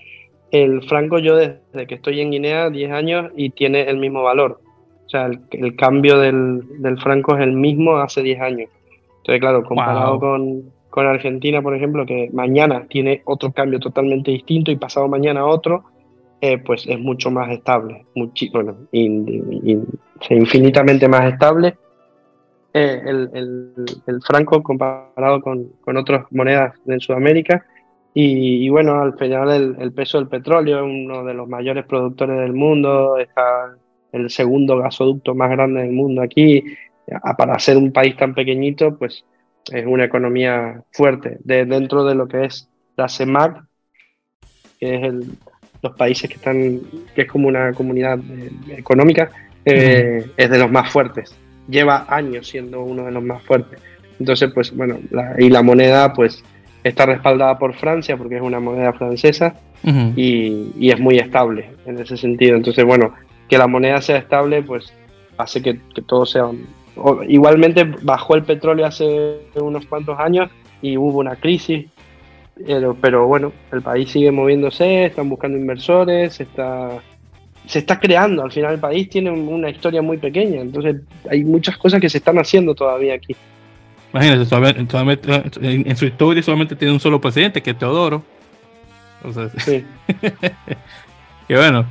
el franco yo desde que estoy en Guinea 10 años y tiene el mismo valor. O sea, el, cambio del, del, franco es el mismo hace 10 años. Entonces, claro, comparado con, con Argentina, por ejemplo, que mañana tiene otro cambio totalmente distinto y pasado mañana otro, eh, pues es mucho más estable, bueno, infinitamente más estable. Eh, el, franco comparado con, otras monedas en Sudamérica. Y, bueno, al final el, peso del petróleo es uno de los mayores productores del mundo, está el segundo gasoducto más grande del mundo aquí. Para ser un país tan pequeñito, pues es una economía fuerte de, dentro de lo que es la CEMAC, que es el, los países que están, que es como una comunidad eh, económica, eh, es de los más fuertes. Lleva años siendo uno de los más fuertes. Entonces, pues bueno, y la moneda, pues está respaldada por Francia porque es una moneda francesa y, y, es muy estable en ese sentido. Entonces, bueno, que la moneda sea estable, pues hace que, que todo sea igualmente bajó el petróleo hace unos cuantos años y hubo una crisis, pero, bueno, el país sigue moviéndose, están buscando inversores, está, se está creando. Al final el país tiene una historia muy pequeña, entonces hay muchas cosas que se están haciendo todavía aquí. Imagínate, en, su historia solamente tiene un solo presidente, que es Teodoro. sí. que bueno,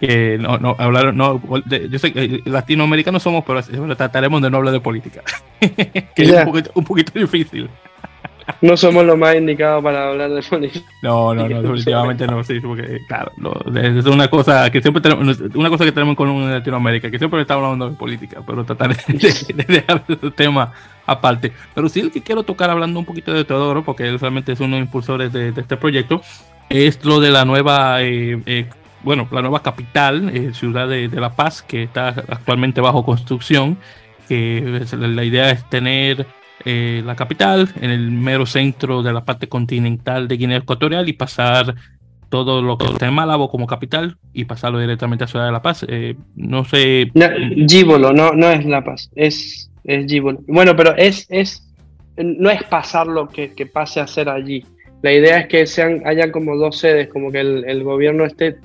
que no, no hablaron, no, yo sé que latinoamericanos somos, pero trataremos de no hablar de política, que es un poquito, difícil. No somos los más indicados para hablar de política. No, no, no, definitivamente no, sí, porque claro, es una cosa que siempre tenemos, una cosa que tenemos con Latinoamérica, que siempre estamos hablando de política, pero tratar de, dejar ese tema aparte. Pero sí el que quiero tocar hablando un poquito de Teodoro, porque él realmente es uno de los impulsores de, este proyecto, es lo de la nueva eh, eh, bueno, la nueva capital, eh, ciudad de, La Paz, que está actualmente bajo construcción. Que la idea es tener eh, la capital en el mero centro de la parte continental de Guinea Ecuatorial y pasar todo lo que está en Malabo como capital y pasarlo directamente a Ciudad de La Paz. no sé. No, Gíbolo, no, no es La Paz, es, es. Bueno, pero es, es, no es pasar lo que, que pase a ser allí la idea es que sean, hayan como dos sedes, como que el, gobierno esté,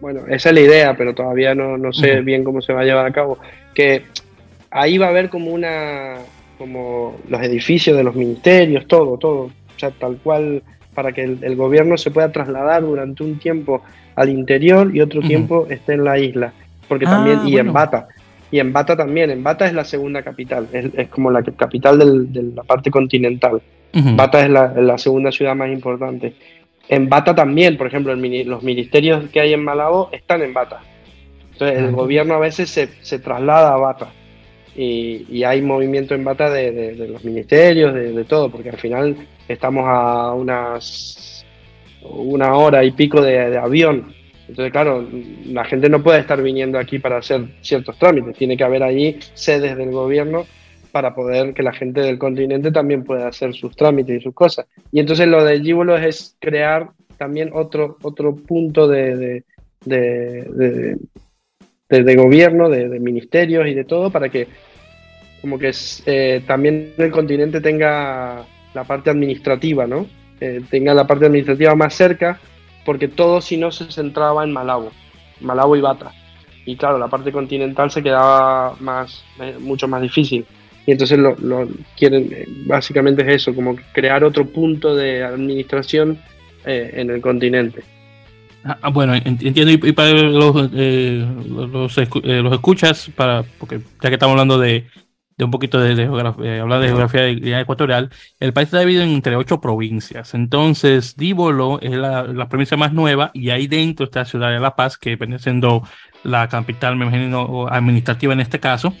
bueno, esa es la idea, pero todavía no, no sé bien cómo se va a llevar a cabo, que ahí va a haber como una, como los edificios de los ministerios, todo, todo, o sea, tal cual, para que el, gobierno se pueda trasladar durante un tiempo al interior y otro tiempo esté en la isla, porque ah, también, y en Bata, y en Bata también, en Bata es la segunda capital, es, como la capital de la parte continental. Bata es la, segunda ciudad más importante. En Bata también, por ejemplo, los ministerios que hay en Malabo están en Bata. Entonces el gobierno a veces se, traslada a Bata. Y, hay movimiento en Bata de, los ministerios, de, todo, porque al final estamos a unas una hora y pico de, avión. Entonces, claro, la gente no puede estar viniendo aquí para hacer ciertos trámites. Tiene que haber allí sedes del gobierno para poder que la gente del continente también pueda hacer sus trámites y sus cosas. Y entonces lo de Gívolo es crear también otro, otro punto de, de, de, gobierno, de, ministerios y de todo, para que como que eh, también el continente tenga la parte administrativa, ¿no? Eh, tenga la parte administrativa más cerca, porque todo si no se centraba en Malabo, Malabo y Bata. Y claro, la parte continental se quedaba más, eh, mucho más difícil. Y entonces lo, quieren, eh, básicamente es eso, como crear otro punto de administración en el continente. Ah, ah bueno, entiendo, y, para los, eh, los, escuchas, para, porque ya que estamos hablando de, un poquito de, geografía, hablar de geografía de ecuatorial, el país está dividido entre ocho provincias. Entonces, Díbolo es la, provincia más nueva y ahí dentro está la ciudad de La Paz, que viene siendo la capital, me imagino, administrativa en este caso.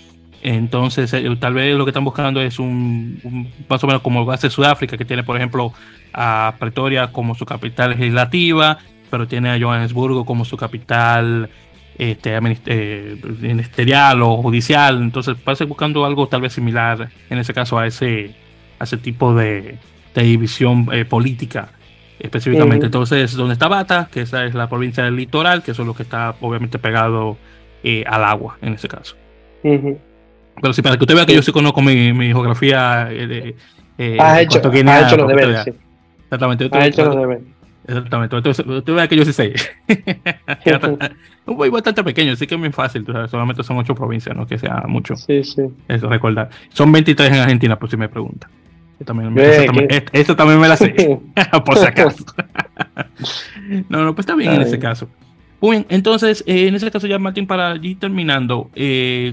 Entonces, eh, tal vez lo que están buscando es un, más o menos como hace Sudáfrica, que tiene, por ejemplo, a Pretoria como su capital legislativa, pero tiene a Johannesburgo como su capital este, eh, ministerial o judicial. Entonces, parece buscando algo tal vez similar, en ese caso, a ese, a ese tipo de, división eh, política específicamente. Entonces, donde está Bata, que esa es la provincia del litoral, que eso es lo que está obviamente pegado al agua en ese caso. Pero sí, para que usted vea que yo sí conozco mi, mi geografía. Eh, eh, has hecho, has hecho los deberes, sí. Exactamente. Has hecho los deberes. Exactamente. Entonces, usted vea que yo sí sé. un país bastante pequeño, así que es muy fácil. Solamente son ocho provincias, no que sea mucho. Sí, sí. Eso, recordar. Son 23 en Argentina, por si me pregunta. también, eso, también, esto también me la sé, por si acaso. no, no, pues está bien en ese caso. Muy bien, entonces, eh, en ese caso ya, Martín, para ir terminando, eh,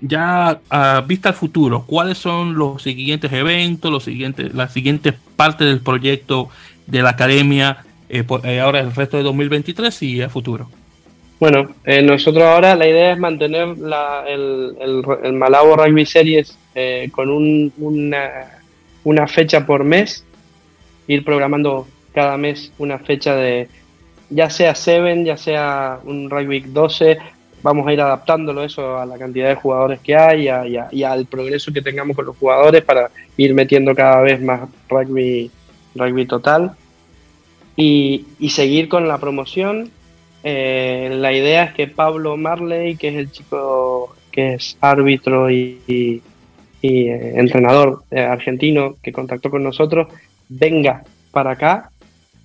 ya a vista al futuro, ¿cuáles son los siguientes eventos, los siguientes, las siguientes partes del proyecto de la academia eh, eh, ahora el resto de 2023 y a futuro? Bueno, eh, nosotros ahora la idea es mantener el, el, Malabo Rugby Series con una, una fecha por mes, ir programando cada mes una fecha de ya sea 7, ya sea un Rugby 12 vamos a ir adaptándolo eso a la cantidad de jugadores que hay y, al progreso que tengamos con los jugadores para ir metiendo cada vez más rugby, rugby total y, seguir con la promoción. Eh, la idea es que Pablo Marley, que es el chico que es árbitro y, eh, entrenador eh, argentino que contactó con nosotros, venga para acá.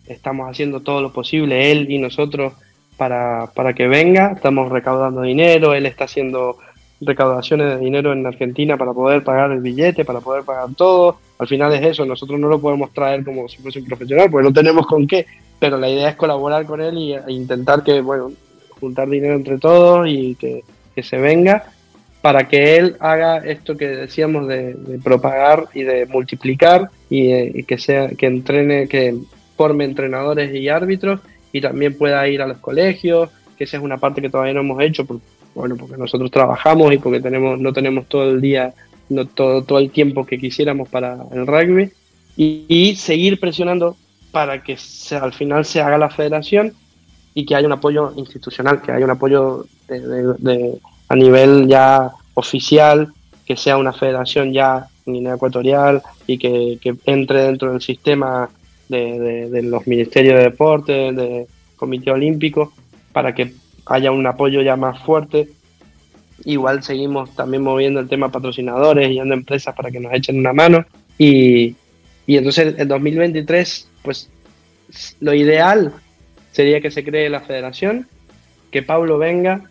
Estamos haciendo todo lo posible, él y nosotros, para, para que venga. Estamos recaudando dinero, él está haciendo recaudaciones de dinero en Argentina para poder pagar el billete, para poder pagar todo. Al final es eso, nosotros no lo podemos traer como si fuese un profesional, porque no tenemos con qué, pero la idea es colaborar con él y, e intentar que, bueno, juntar dinero entre todos y que, se venga para que él haga esto que decíamos de, propagar y de multiplicar y, y, que sea que entrene, que forme entrenadores y árbitros y también pueda ir a los colegios, que esa es una parte que todavía no hemos hecho, bueno, porque nosotros trabajamos y porque tenemos, no tenemos todo el día, no todo, todo el tiempo que quisiéramos para el rugby, y, seguir presionando para que al final se haga la federación y que haya un apoyo institucional, que haya un apoyo de, a nivel ya oficial, que sea una federación ya en Guinea Ecuatorial y que, entre dentro del sistema de, de, los ministerios de deporte, del Comité Olímpico, para que haya un apoyo ya más fuerte. Igual seguimos también moviendo el tema patrocinadores y dando empresas para que nos echen una mano. Y, y entonces en 2023, pues lo ideal sería que se cree la federación, que Pablo venga,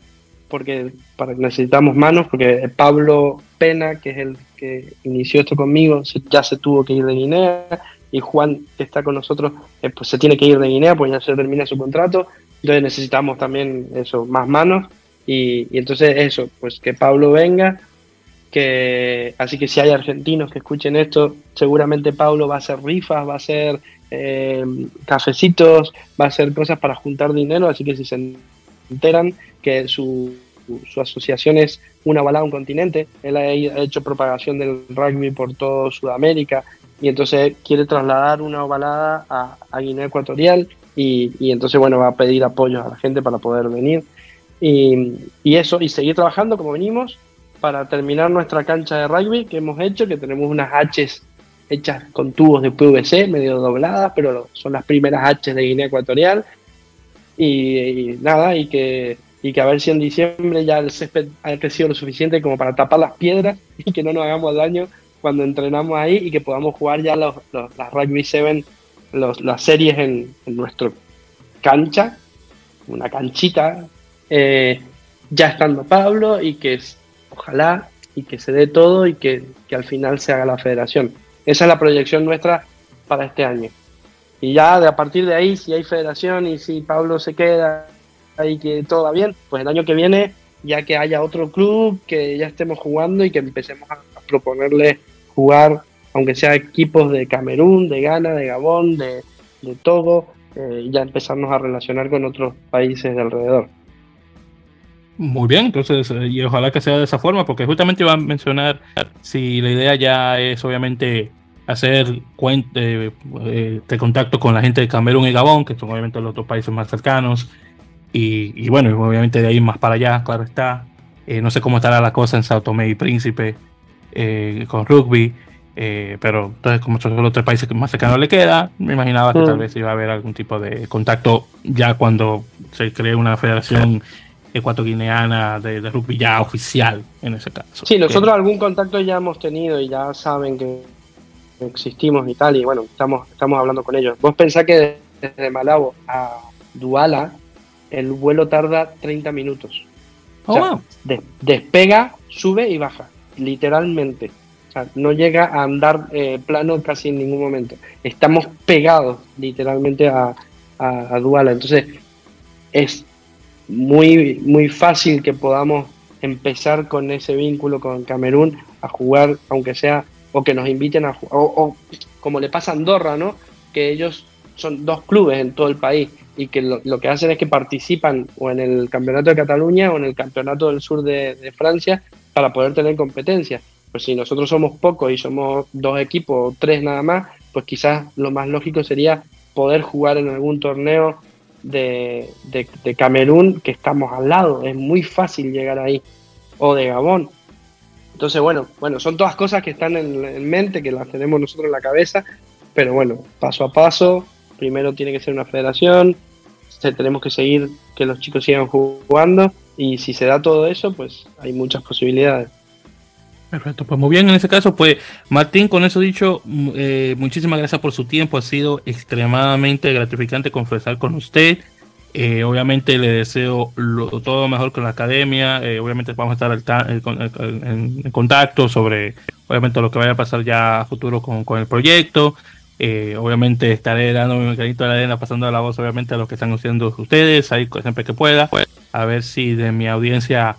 porque para, necesitamos manos, porque Pablo Pena, que es el que inició esto conmigo, ya se tuvo que ir de Guinea, y Juan, que está con nosotros, eh, pues se tiene que ir de Guinea, pues ya se termina su contrato, entonces necesitamos también eso, más manos, y, y entonces eso, pues que Pablo venga, que así que si hay argentinos que escuchen esto, seguramente Pablo va a hacer rifas, va a hacer eh, cafecitos, va a hacer cosas para juntar dinero, así que si se enteran que su, su asociación es una balada un continente, él ha hecho propagación del rugby por todo Sudamérica y entonces quiere trasladar una ovalada a, Guinea Ecuatorial y, y, entonces bueno va a pedir apoyo a la gente para poder venir y, eso y seguir trabajando como venimos para terminar nuestra cancha de rugby que hemos hecho, que tenemos unas Hs hechas con tubos de PVC, medio dobladas, pero son las primeras Hs de Guinea Ecuatorial. Y, nada, y que, y que a ver si en diciembre ya el césped ha crecido lo suficiente como para tapar las piedras y que no nos hagamos daño cuando entrenamos ahí y que podamos jugar ya los, las Rugby 7, las series en, en nuestra cancha, una canchita, eh, ya estando Pablo y que ojalá y que se dé todo y que, al final se haga la federación. Esa es la proyección nuestra para este año. Y ya de a partir de ahí, si hay federación y si Pablo se queda y que todo va bien, pues el año que viene ya que haya otro club, que ya estemos jugando y que empecemos a, proponerle jugar, aunque sea equipos de Camerún, de Ghana, de Gabón, de, de Togo, eh, ya empezarnos a relacionar con otros países de alrededor. Muy bien, entonces, eh, y ojalá que sea de esa forma, porque justamente iba a mencionar si la idea ya es obviamente hacer eh, eh, de contacto con la gente de Camerún y Gabón, que son obviamente los otros países más cercanos, y, bueno, obviamente de ahí más para allá, claro está. no sé cómo estará la cosa en Sao Tomé y Príncipe con rugby, pero entonces como son los tres países que más cercanos le queda, me imaginaba que tal mm. vez iba a haber algún tipo de contacto ya cuando se cree una federación ecuatoguineana de, de, rugby ya oficial en ese caso. Sí, nosotros algún contacto ya hemos tenido y ya saben que existimos y tal, y bueno, estamos, estamos hablando con ellos. Vos pensás que desde Malabo a Duala el vuelo tarda 30 minutos. Oh, despega, sube y baja, literalmente. O sea, no llega a andar eh, plano casi en ningún momento. Estamos pegados literalmente a, a, a Duala. Entonces, es muy, muy fácil que podamos empezar con ese vínculo con Camerún a jugar, aunque sea, o que nos inviten a jugar, o, como le pasa a Andorra, ¿no? Que ellos son dos clubes en todo el país y que lo, que hacen es que participan o en el campeonato de Cataluña o en el campeonato del sur de, Francia para poder tener competencia. Pues si nosotros somos pocos y somos dos equipos o tres nada más, pues quizás lo más lógico sería poder jugar en algún torneo de, de, Camerún, que estamos al lado, es muy fácil llegar ahí, o de Gabón. Entonces, bueno, bueno, son todas cosas que están en, mente, que las tenemos nosotros en la cabeza, pero bueno, paso a paso, primero tiene que ser una federación, tenemos que seguir que los chicos sigan jugando, y si se da todo eso, pues hay muchas posibilidades. Perfecto, pues muy bien, en ese caso, pues Martín, con eso dicho, mm, eh, muchísimas gracias por su tiempo, ha sido extremadamente gratificante conversar con usted. Eh, obviamente le deseo todo lo mejor con la academia, eh, obviamente vamos a estar en, contacto sobre obviamente lo que vaya a pasar ya a futuro con, el proyecto. obviamente estaré dando mi granito de la arena, pasando la voz obviamente a lo que están haciendo ustedes, ahí siempre que pueda, a ver si de mi audiencia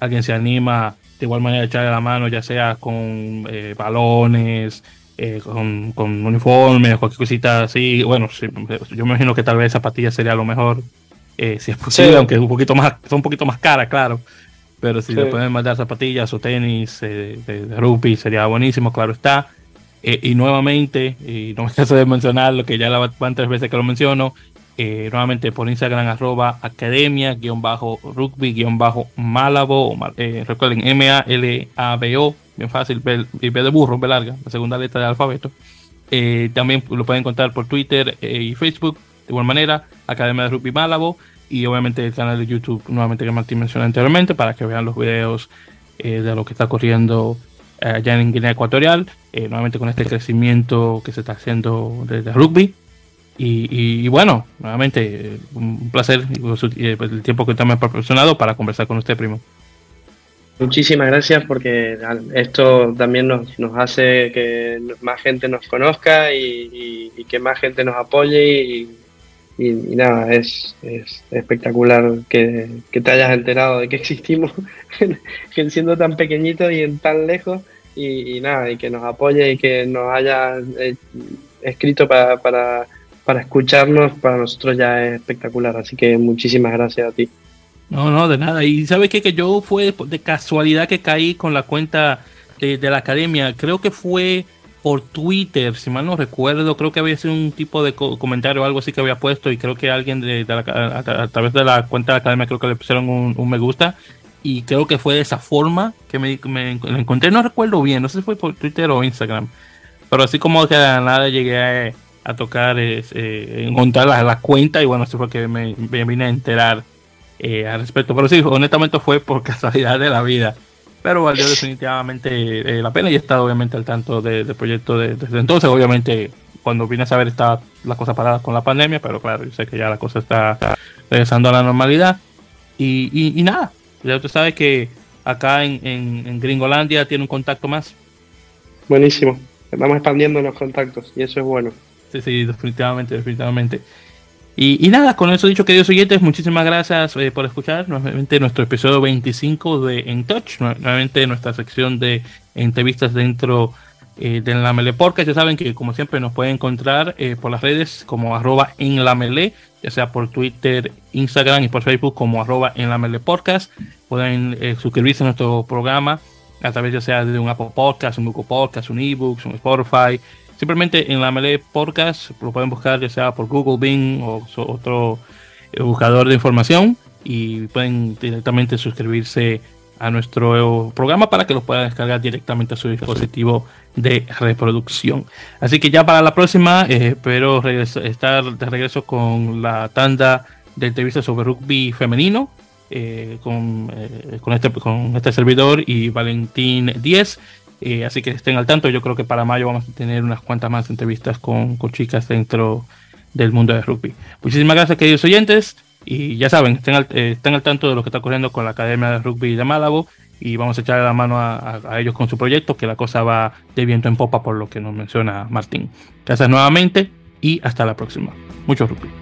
alguien se anima de igual manera echarle la mano, ya sea con eh, balones, eh, con, con, uniformes, cualquier cosita así. Bueno, yo me imagino que tal vez zapatillas sería lo mejor, eh, si es posible, aunque un poquito más, son un poquito más caras, claro. Pero si le pueden mandar zapatillas o tenis de, de, rugby sería buenísimo, claro está. y nuevamente, y no me canso de mencionar lo que ya van tres veces que lo menciono, eh, nuevamente por Instagram arroba academia guion bajo rugby guion bajo malabo eh, recuerden M A L A B O bien fácil B, de burro B larga la segunda letra del alfabeto. Eh, también lo pueden encontrar por Twitter y Facebook de igual manera Academia de Rugby Malabo y obviamente el canal de YouTube nuevamente que Martín mencionó anteriormente para que vean los videos de lo que está ocurriendo allá en Guinea Ecuatorial nuevamente con este crecimiento que se está haciendo desde rugby y, bueno, nuevamente, un placer eh, pues, el tiempo que te hemos proporcionado para conversar con usted, primo. Muchísimas gracias porque esto también nos, nos hace que más gente nos conozca y, que más gente nos apoye y, nada, es, espectacular que, te hayas enterado de que existimos siendo tan pequeñito y en tan lejos y, nada, y que nos apoye y que nos haya eh, escrito para, para para escucharnos, para nosotros ya es espectacular. Así que muchísimas gracias a ti. No, no, de nada. Y sabes qué? que yo fue de casualidad que caí con la cuenta de, la academia. Creo que fue por Twitter, si mal no recuerdo. Creo que había sido un tipo de comentario o algo así que había puesto. Y creo que alguien de, a, través de la cuenta de la academia, creo que le pusieron un, me gusta. Y creo que fue de esa forma que me, encontré. No recuerdo bien, no sé si fue por Twitter o Instagram. Pero así como que de nada llegué a tocar, eh, encontrar la, la, cuenta y bueno, eso fue que me, vine a enterar eh, al respecto. Pero sí, honestamente fue por casualidad de la vida. Pero valió definitivamente eh, la pena y he estado obviamente al tanto del proyecto desde entonces. Obviamente cuando vine a saber estaba la cosa parada con la pandemia, pero claro, yo sé que ya la cosa está regresando a la normalidad. Y, y, nada, ya usted sabe que acá en, en, en Gringolandia tiene un contacto más. Buenísimo, estamos expandiendo los contactos y eso es bueno. Sí, sí, definitivamente, definitivamente. Y, nada, con eso dicho, queridos oyentes, muchísimas gracias eh, por escuchar nuevamente nuestro episodio 25 de En Touch, nuevamente nuestra sección de entrevistas dentro eh, de la Mele Podcast. Ya saben que, como siempre, nos pueden encontrar eh, por las redes como arroba en la Mele, ya sea por Twitter, Instagram y por Facebook como arroba en la Mele Podcast. Pueden suscribirse a nuestro programa a través ya sea de un Apple Podcast, un Google Podcast, un eBooks, un Spotify simplemente en la Melee Podcast lo pueden buscar ya sea por Google, Bing o otro eh, buscador de información y pueden directamente suscribirse a nuestro programa para que lo puedan descargar directamente a su dispositivo de reproducción. Así que ya para la próxima eh, espero estar de regreso con la tanda de entrevistas sobre rugby femenino eh, con, con, este, con este servidor y Valentín 10 eh, así que estén al tanto. Yo creo que para mayo vamos a tener unas cuantas más entrevistas con, chicas dentro del mundo de rugby. Muchísimas gracias, queridos oyentes. Y ya saben, estén al, eh, al tanto de lo que está ocurriendo con la Academia de Rugby de Málago. Y vamos a echar la mano a, a, ellos con su proyecto, que la cosa va de viento en popa por lo que nos menciona Martín. Gracias nuevamente y hasta la próxima. Mucho rugby.